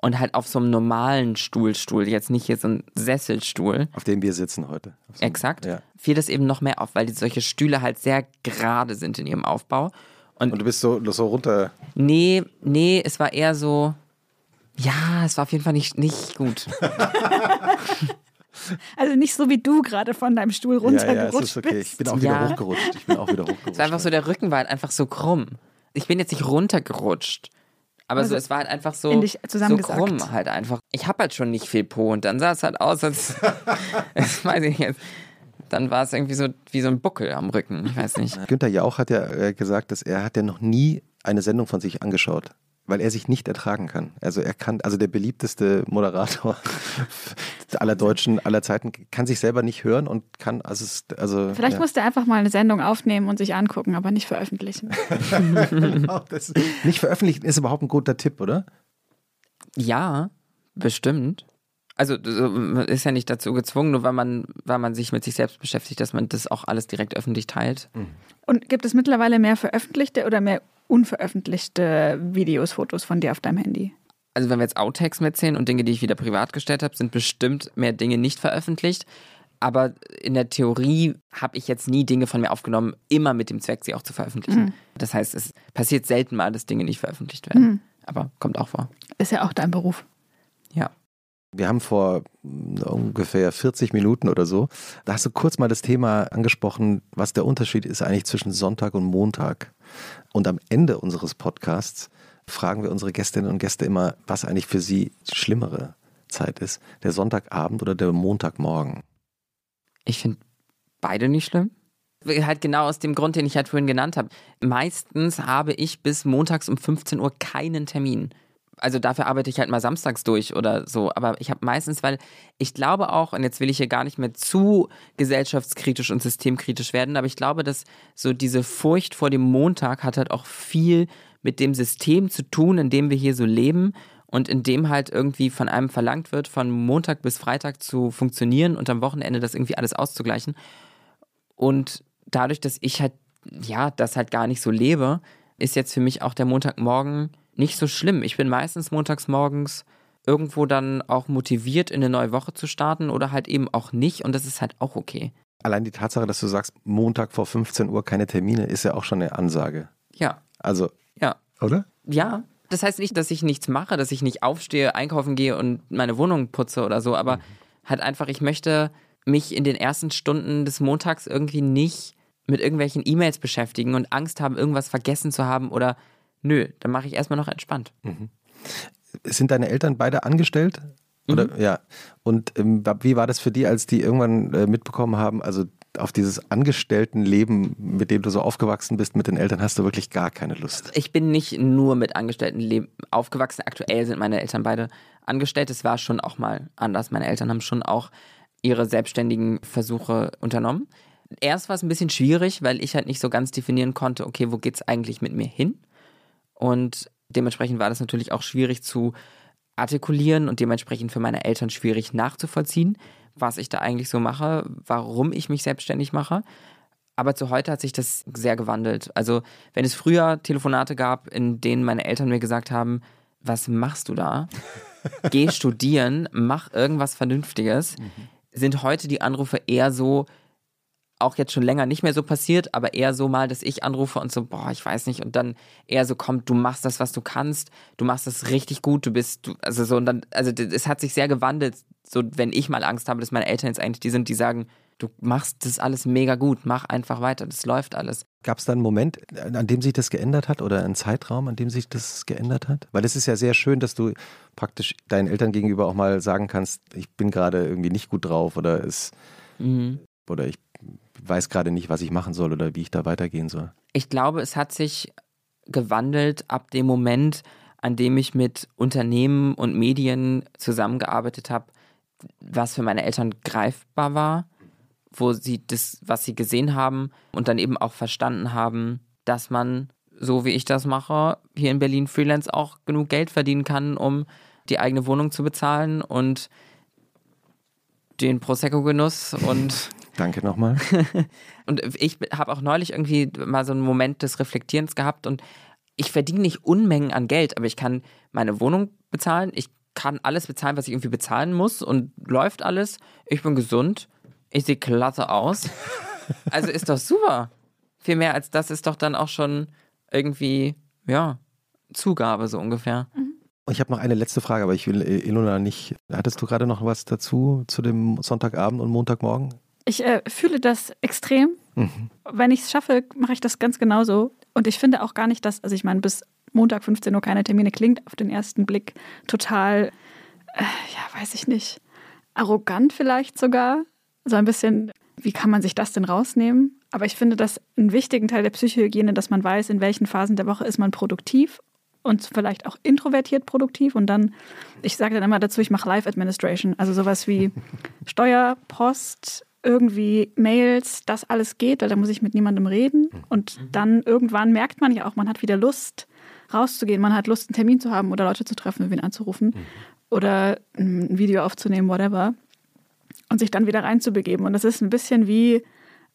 Und halt auf so einem normalen Stuhlstuhl, jetzt nicht hier so ein Sesselstuhl. Auf dem wir sitzen heute. So Exakt. Ja. Fiel das eben noch mehr auf, weil die, solche Stühle halt sehr gerade sind in ihrem Aufbau. Und Und du bist so, so runter. Nee, nee, es war eher so. Ja, es war auf jeden Fall nicht, nicht gut. *laughs* Also nicht so wie du gerade von deinem Stuhl Ja, ja, es runtergerutscht ist okay. bist. Ich bin auch wieder Ja. hochgerutscht. Ich bin auch wieder *laughs* hochgerutscht. Es war einfach so, der Rücken war halt einfach so krumm. Ich bin jetzt nicht runtergerutscht. Aber so, Also es war halt einfach so, so krumm halt einfach. Ich habe halt schon nicht viel Po und dann sah es halt aus, als, *laughs* das weiß ich nicht jetzt. Dann war es irgendwie so wie so ein Buckel am Rücken. Ich weiß nicht. Günther Jauch hat ja äh, gesagt, dass er hat ja noch nie eine Sendung von sich angeschaut, weil er sich nicht ertragen kann. Also er kann, also der beliebteste Moderator *laughs* aller Deutschen aller Zeiten kann sich selber nicht hören und kann, also, es, also Vielleicht ja. muss der einfach mal eine Sendung aufnehmen und sich angucken, aber nicht veröffentlichen. *laughs* Genau, das, nicht veröffentlichen ist überhaupt ein guter Tipp, oder? Ja, bestimmt. Also so, man ist ja nicht dazu gezwungen, nur weil man, weil man sich mit sich selbst beschäftigt, dass man das auch alles direkt öffentlich teilt. Und gibt es mittlerweile mehr veröffentlichte oder mehr unveröffentlichte Videos, Fotos von dir auf deinem Handy? Also wenn wir jetzt Outtakes mitzählen und Dinge, die ich wieder privat gestellt habe, sind bestimmt mehr Dinge nicht veröffentlicht. Aber in der Theorie habe ich jetzt nie Dinge von mir aufgenommen, immer mit dem Zweck, sie auch zu veröffentlichen. Das heißt, es passiert selten mal, dass Dinge nicht veröffentlicht werden. Aber kommt auch vor. Ist ja auch dein Beruf. Ja. Wir haben vor mm, ungefähr 40 Minuten oder so, da hast du kurz mal das Thema angesprochen, was der Unterschied ist eigentlich zwischen Sonntag und Montag. Und am Ende unseres Podcasts fragen wir unsere Gästinnen und Gäste immer, was eigentlich für sie schlimmere Zeit ist, der Sonntagabend oder der Montagmorgen. Ich finde beide nicht schlimm. Halt genau aus dem Grund, den ich halt vorhin genannt habe. Meistens habe ich bis montags um 15 Uhr keinen Termin. Also dafür arbeite ich halt mal samstags durch oder so. Aber ich habe meistens, weil ich glaube auch, und jetzt will ich hier gar nicht mehr zu gesellschaftskritisch und systemkritisch werden, aber ich glaube, dass so diese Furcht vor dem Montag hat halt auch viel mit dem System zu tun, in dem wir hier so leben und in dem halt irgendwie von einem verlangt wird, von Montag bis Freitag zu funktionieren und am Wochenende das irgendwie alles auszugleichen. Und dadurch, dass ich halt, ja, das halt gar nicht so lebe, ist jetzt für mich auch der Montagmorgen nicht so schlimm. Ich bin meistens montags morgens irgendwo dann auch motiviert, in eine neue Woche zu starten oder halt eben auch nicht und das ist halt auch okay. Allein die Tatsache, dass du sagst, Montag vor 15 Uhr keine Termine, ist ja auch schon eine Ansage. Ja, Also, ja. oder? Ja, das heißt nicht, dass ich nichts mache, dass ich nicht aufstehe, einkaufen gehe und meine Wohnung putze oder so, aber halt einfach, ich möchte mich in den ersten Stunden des Montags irgendwie nicht mit irgendwelchen E-Mails beschäftigen und Angst haben, irgendwas vergessen zu haben oder nö, dann mache ich erstmal noch entspannt. Sind deine Eltern beide angestellt? Oder ja. Und ähm, wie war das für die, als die irgendwann äh, mitbekommen haben, also auf dieses Angestelltenleben, mit dem du so aufgewachsen bist, mit den Eltern hast du wirklich gar keine Lust. Ich bin nicht nur mit Angestellten leb- aufgewachsen. Aktuell sind meine Eltern beide angestellt. Es war schon auch mal anders. Meine Eltern haben schon auch ihre selbstständigen Versuche unternommen. Erst war es ein bisschen schwierig, weil ich halt nicht so ganz definieren konnte, okay, wo geht's eigentlich mit mir hin? Und dementsprechend war das natürlich auch schwierig zu artikulieren und dementsprechend für meine Eltern schwierig nachzuvollziehen, was ich da eigentlich so mache, warum ich mich selbstständig mache. Aber zu heute hat sich das sehr gewandelt. Also, wenn es früher Telefonate gab, in denen meine Eltern mir gesagt haben, was machst du da? Geh *laughs* studieren, mach irgendwas Vernünftiges, sind heute die Anrufe eher so, auch jetzt schon länger nicht mehr so passiert, aber eher so mal, dass ich anrufe und so, boah, ich weiß nicht, und dann eher so kommt, du machst das, was du kannst, du machst das richtig gut, du bist, du, also so, und dann, also es hat sich sehr gewandelt, so, wenn ich mal Angst habe, dass meine Eltern jetzt eigentlich die sind, die sagen, Du machst das alles mega gut, mach einfach weiter, das läuft alles. Gab es da einen Moment, an dem sich das geändert hat oder einen Zeitraum, an dem sich das geändert hat? Weil es ist ja sehr schön, dass du praktisch deinen Eltern gegenüber auch mal sagen kannst, ich bin gerade irgendwie nicht gut drauf oder es Mhm. oder ich weiß gerade nicht, was ich machen soll oder wie ich da weitergehen soll. Ich glaube, es hat sich gewandelt ab dem Moment, an dem ich mit Unternehmen und Medien zusammengearbeitet habe, was für meine Eltern greifbar war, wo sie das, was sie gesehen haben und dann eben auch verstanden haben, dass man, so wie ich das mache, hier in Berlin Freelance auch genug Geld verdienen kann, um die eigene Wohnung zu bezahlen und den Prosecco-Genuss und *laughs* Danke nochmal. *laughs* und ich habe auch neulich irgendwie mal so einen Moment des Reflektierens gehabt und ich verdiene nicht Unmengen an Geld, aber ich kann meine Wohnung bezahlen, ich kann alles bezahlen, was ich irgendwie bezahlen muss und läuft alles. Ich bin gesund, ich sehe klasse aus. *laughs* Also ist doch super. Viel mehr als das ist doch dann auch schon irgendwie, ja, Zugabe so ungefähr. Und Ich habe noch eine letzte Frage, aber ich will äh, Ilona nicht. Hattest du gerade noch was dazu zu dem Sonntagabend und Montagmorgen? Ich äh, fühle das extrem. Mhm. Wenn ich es schaffe, mache ich das ganz genauso. Und ich finde auch gar nicht, dass, also ich meine, bis Montag 15 Uhr keine Termine klingt auf den ersten Blick total, äh, ja, weiß ich nicht, arrogant vielleicht sogar. So ein bisschen, wie kann man sich das denn rausnehmen? Aber ich finde das einen wichtigen Teil der Psychohygiene, dass man weiß, in welchen Phasen der Woche ist man produktiv und vielleicht auch introvertiert produktiv. Und dann, ich sage dann immer dazu, ich mache Live Administration, also sowas wie *laughs* Steuer, Post, irgendwie Mails, das alles geht, weil da muss ich mit niemandem reden. Und dann irgendwann merkt man ja auch, man hat wieder Lust, rauszugehen. Man hat Lust, einen Termin zu haben oder Leute zu treffen, wen anzurufen oder ein Video aufzunehmen, whatever. Und sich dann wieder reinzubegeben. Und das ist ein bisschen wie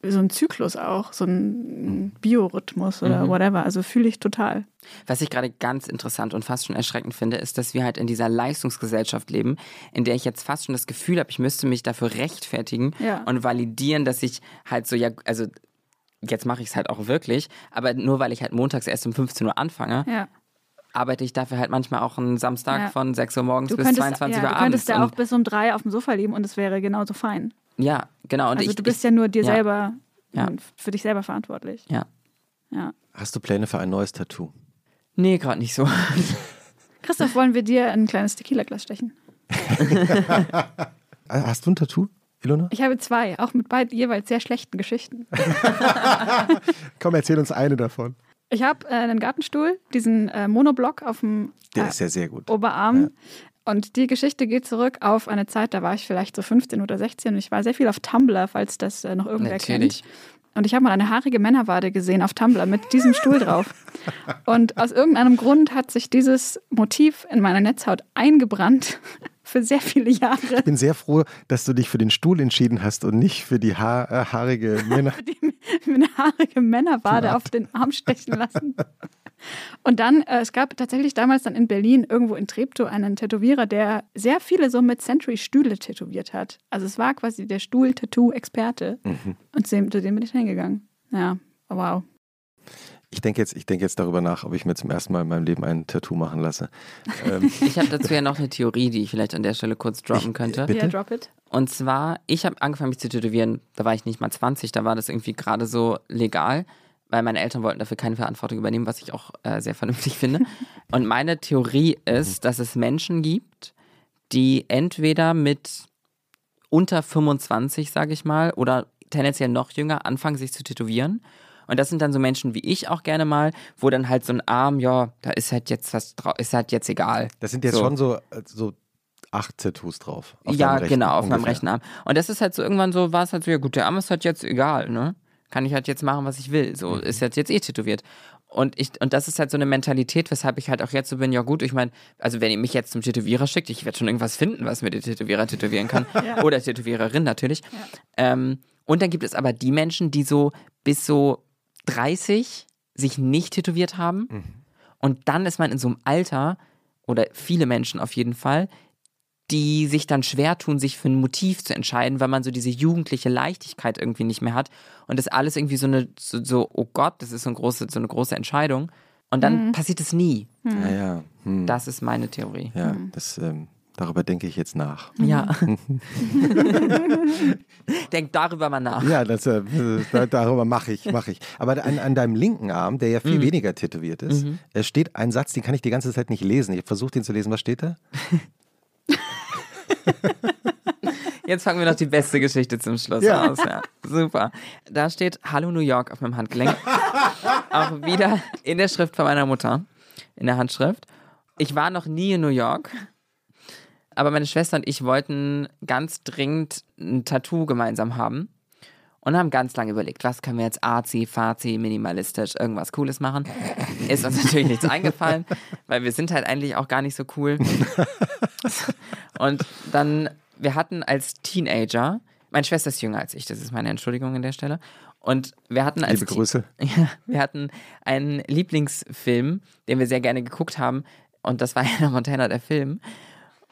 so ein Zyklus auch, so ein Biorhythmus oder whatever. Also fühle ich total. Was ich gerade ganz interessant und fast schon erschreckend finde, ist, dass wir halt in dieser Leistungsgesellschaft leben, in der ich jetzt fast schon das Gefühl habe, ich müsste mich dafür rechtfertigen Ja. und validieren, dass ich halt so, ja, also jetzt mache ich es halt auch wirklich, aber nur weil ich halt montags erst um 15 Uhr anfange, Ja. arbeite ich dafür halt manchmal auch einen Samstag Ja. von 6 Uhr morgens Du bis könntest, 22 ja, Uhr du abends. könntest ja auch bis um drei auf dem Sofa leben und es wäre genauso fein. Ja, genau. Und also ich, du bist ich, ja nur dir ja. selber, Ja. für dich selber verantwortlich. Ja. Ja. Hast du Pläne für ein neues Tattoo? Nee, gerade nicht so. *laughs* Christoph, wollen wir dir ein kleines Tequila-Glas stechen? *laughs* Ah, Hast du ein Tattoo, Ilona? Ich habe zwei, auch mit beiden jeweils sehr schlechten Geschichten. *laughs* Komm, erzähl uns eine davon. Ich habe äh, einen Gartenstuhl, diesen äh, Monoblock auf dem Der äh, ist ja sehr gut. Oberarm. Und die Geschichte geht zurück auf eine Zeit, da war ich vielleicht so 15 oder 16 und ich war sehr viel auf Tumblr, falls das äh, noch irgendwer Natürlich. kennt. Und ich habe mal eine haarige Männerwade gesehen auf Tumblr mit diesem Stuhl drauf. *laughs* Und aus irgendeinem Grund hat sich dieses Motiv in meiner Netzhaut eingebrannt *laughs* für sehr viele Jahre. Ich bin sehr froh, dass du dich für den Stuhl entschieden hast und nicht für die ha äh, haarige *laughs* Männer. die mir eine haarige Männerwade auf den Arm stechen lassen. Und dann, äh, es gab tatsächlich damals dann in Berlin irgendwo in Treptow einen Tätowierer, der sehr viele so mit Century Stühle tätowiert hat. Also es war quasi der Stuhl-Tattoo-Experte. Und zu dem, zu dem bin ich hingegangen. Ja, wow. Ich denke jetzt, ich denke jetzt darüber nach, ob ich mir zum ersten Mal in meinem Leben ein Tattoo machen lasse. *laughs* Ähm, Ich habe dazu ja noch eine Theorie, die ich vielleicht an der Stelle kurz droppen Ich- könnte. Bitte? Ja, drop it. Und zwar, ich habe angefangen, mich zu tätowieren, da war ich nicht mal 20, da war das irgendwie gerade so legal, weil meine Eltern wollten dafür keine Verantwortung übernehmen, was ich auch äh, sehr vernünftig finde. *laughs* Und meine Theorie ist, dass es Menschen gibt, die entweder mit unter 25, sage ich mal, oder tendenziell noch jünger anfangen, sich zu tätowieren. Und das sind dann so Menschen wie ich auch gerne mal, wo dann halt so ein Arm, ja, da ist halt jetzt was drauf, ist halt jetzt egal. das sind jetzt So. schon so, äh, so acht Tattoos drauf. auf ja, genau, auf meinem ungefähr. rechten Arm. Und das ist halt so, irgendwann so, war es halt so, ja gut, der Arm ist halt jetzt egal, ne? Kann ich halt jetzt machen, was ich will. So, ist jetzt jetzt eh tätowiert. Und ich, und das ist halt so eine Mentalität, weshalb ich halt auch jetzt so bin, ja gut, ich meine, also wenn ihr mich jetzt zum Tätowierer schickt, ich werde schon irgendwas finden, was mir der Tätowierer tätowieren kann. *laughs* Oder Tätowiererin natürlich. Ähm, und dann gibt es aber die Menschen, die so bis so 30 sich nicht tätowiert haben. Und dann ist man in so einem Alter, oder viele Menschen auf jeden Fall, die sich dann schwer tun, sich für ein Motiv zu entscheiden, weil man so diese jugendliche Leichtigkeit irgendwie nicht mehr hat. Und das alles irgendwie so eine, so, so oh Gott, das ist so eine große, so eine große Entscheidung. Und dann passiert es nie. Ja, ja. Hm. Das ist meine Theorie. Ja, das ähm, Darüber denke ich jetzt nach. Ja. *laughs* Denk darüber mal nach. Ja, das, äh, da- darüber mache ich, mache ich. Aber an, an deinem linken Arm, der ja viel weniger tätowiert ist, äh, steht ein Satz, den kann ich die ganze Zeit nicht lesen. Ich habe versucht, ihn zu lesen. Was steht da? *laughs* *laughs* Jetzt fangen wir noch die beste Geschichte zum Schluss Ja. aus. Ja, super. Da steht Hallo New York auf meinem Handgelenk. *laughs* Auch wieder in der Schrift von meiner Mutter, in der Handschrift. Ich war noch nie in New York, aber meine Schwester und ich wollten ganz dringend ein Tattoo gemeinsam haben und haben ganz lange überlegt, was können wir jetzt arzi, fazi, minimalistisch, irgendwas Cooles machen. Ist uns natürlich nichts eingefallen, *laughs* weil wir sind halt eigentlich auch gar nicht so cool. *laughs* Und dann, wir hatten als Teenager, meine Schwester ist jünger als ich, das ist meine Entschuldigung an der Stelle. Und wir hatten als Liebe Grüße. *laughs* ja, wir hatten einen Lieblingsfilm, den wir sehr gerne geguckt haben. Und das war *laughs* Hannah Montana, der Film.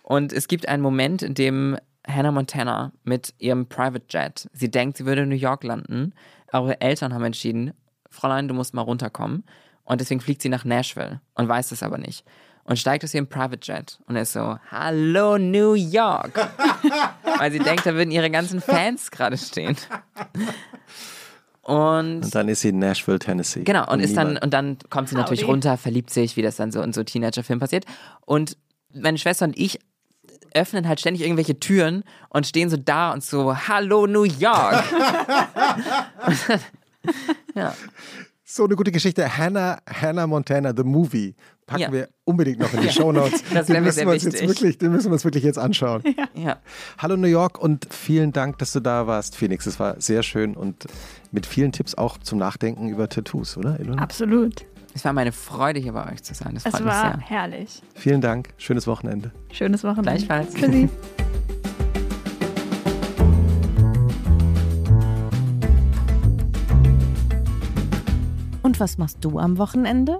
Und es gibt einen Moment, in dem Hannah Montana mit ihrem Private Jet, sie denkt, sie würde in New York landen. Ihre Eltern haben entschieden, Fräulein, du musst mal runterkommen. Und deswegen fliegt sie nach Nashville und weiß es aber nicht. Und steigt aus ihrem Private Jet und ist so, Hallo New York. *laughs* Weil sie denkt, da würden ihre ganzen Fans gerade stehen. Und Und dann ist sie in Nashville, Tennessee. Genau, und ist dann, und dann kommt sie natürlich Howdy. runter, verliebt sich, wie das dann so in so Teenager-Filmen passiert. Und meine Schwester und ich öffnen halt ständig irgendwelche Türen und stehen so da und so, Hallo New York. *laughs* *laughs* ja. So eine gute Geschichte. Hannah, Hannah Montana, the movie. Packen Ja. wir unbedingt noch in die Shownotes. *laughs* Das den müssen sehr wir uns jetzt wirklich, Den müssen wir uns wirklich jetzt anschauen. ja. Hallo New York und vielen Dank, dass du da warst, Phoenix. Es war sehr schön und mit vielen Tipps auch zum Nachdenken über Tattoos, oder? Ilona? Absolut. Es war meine Freude, hier bei euch zu sein. Das Es freut mich war sehr. herrlich. Vielen Dank. Schönes Wochenende. Schönes Wochenende. Gleichfalls. Tschüssi. Und was machst du am Wochenende?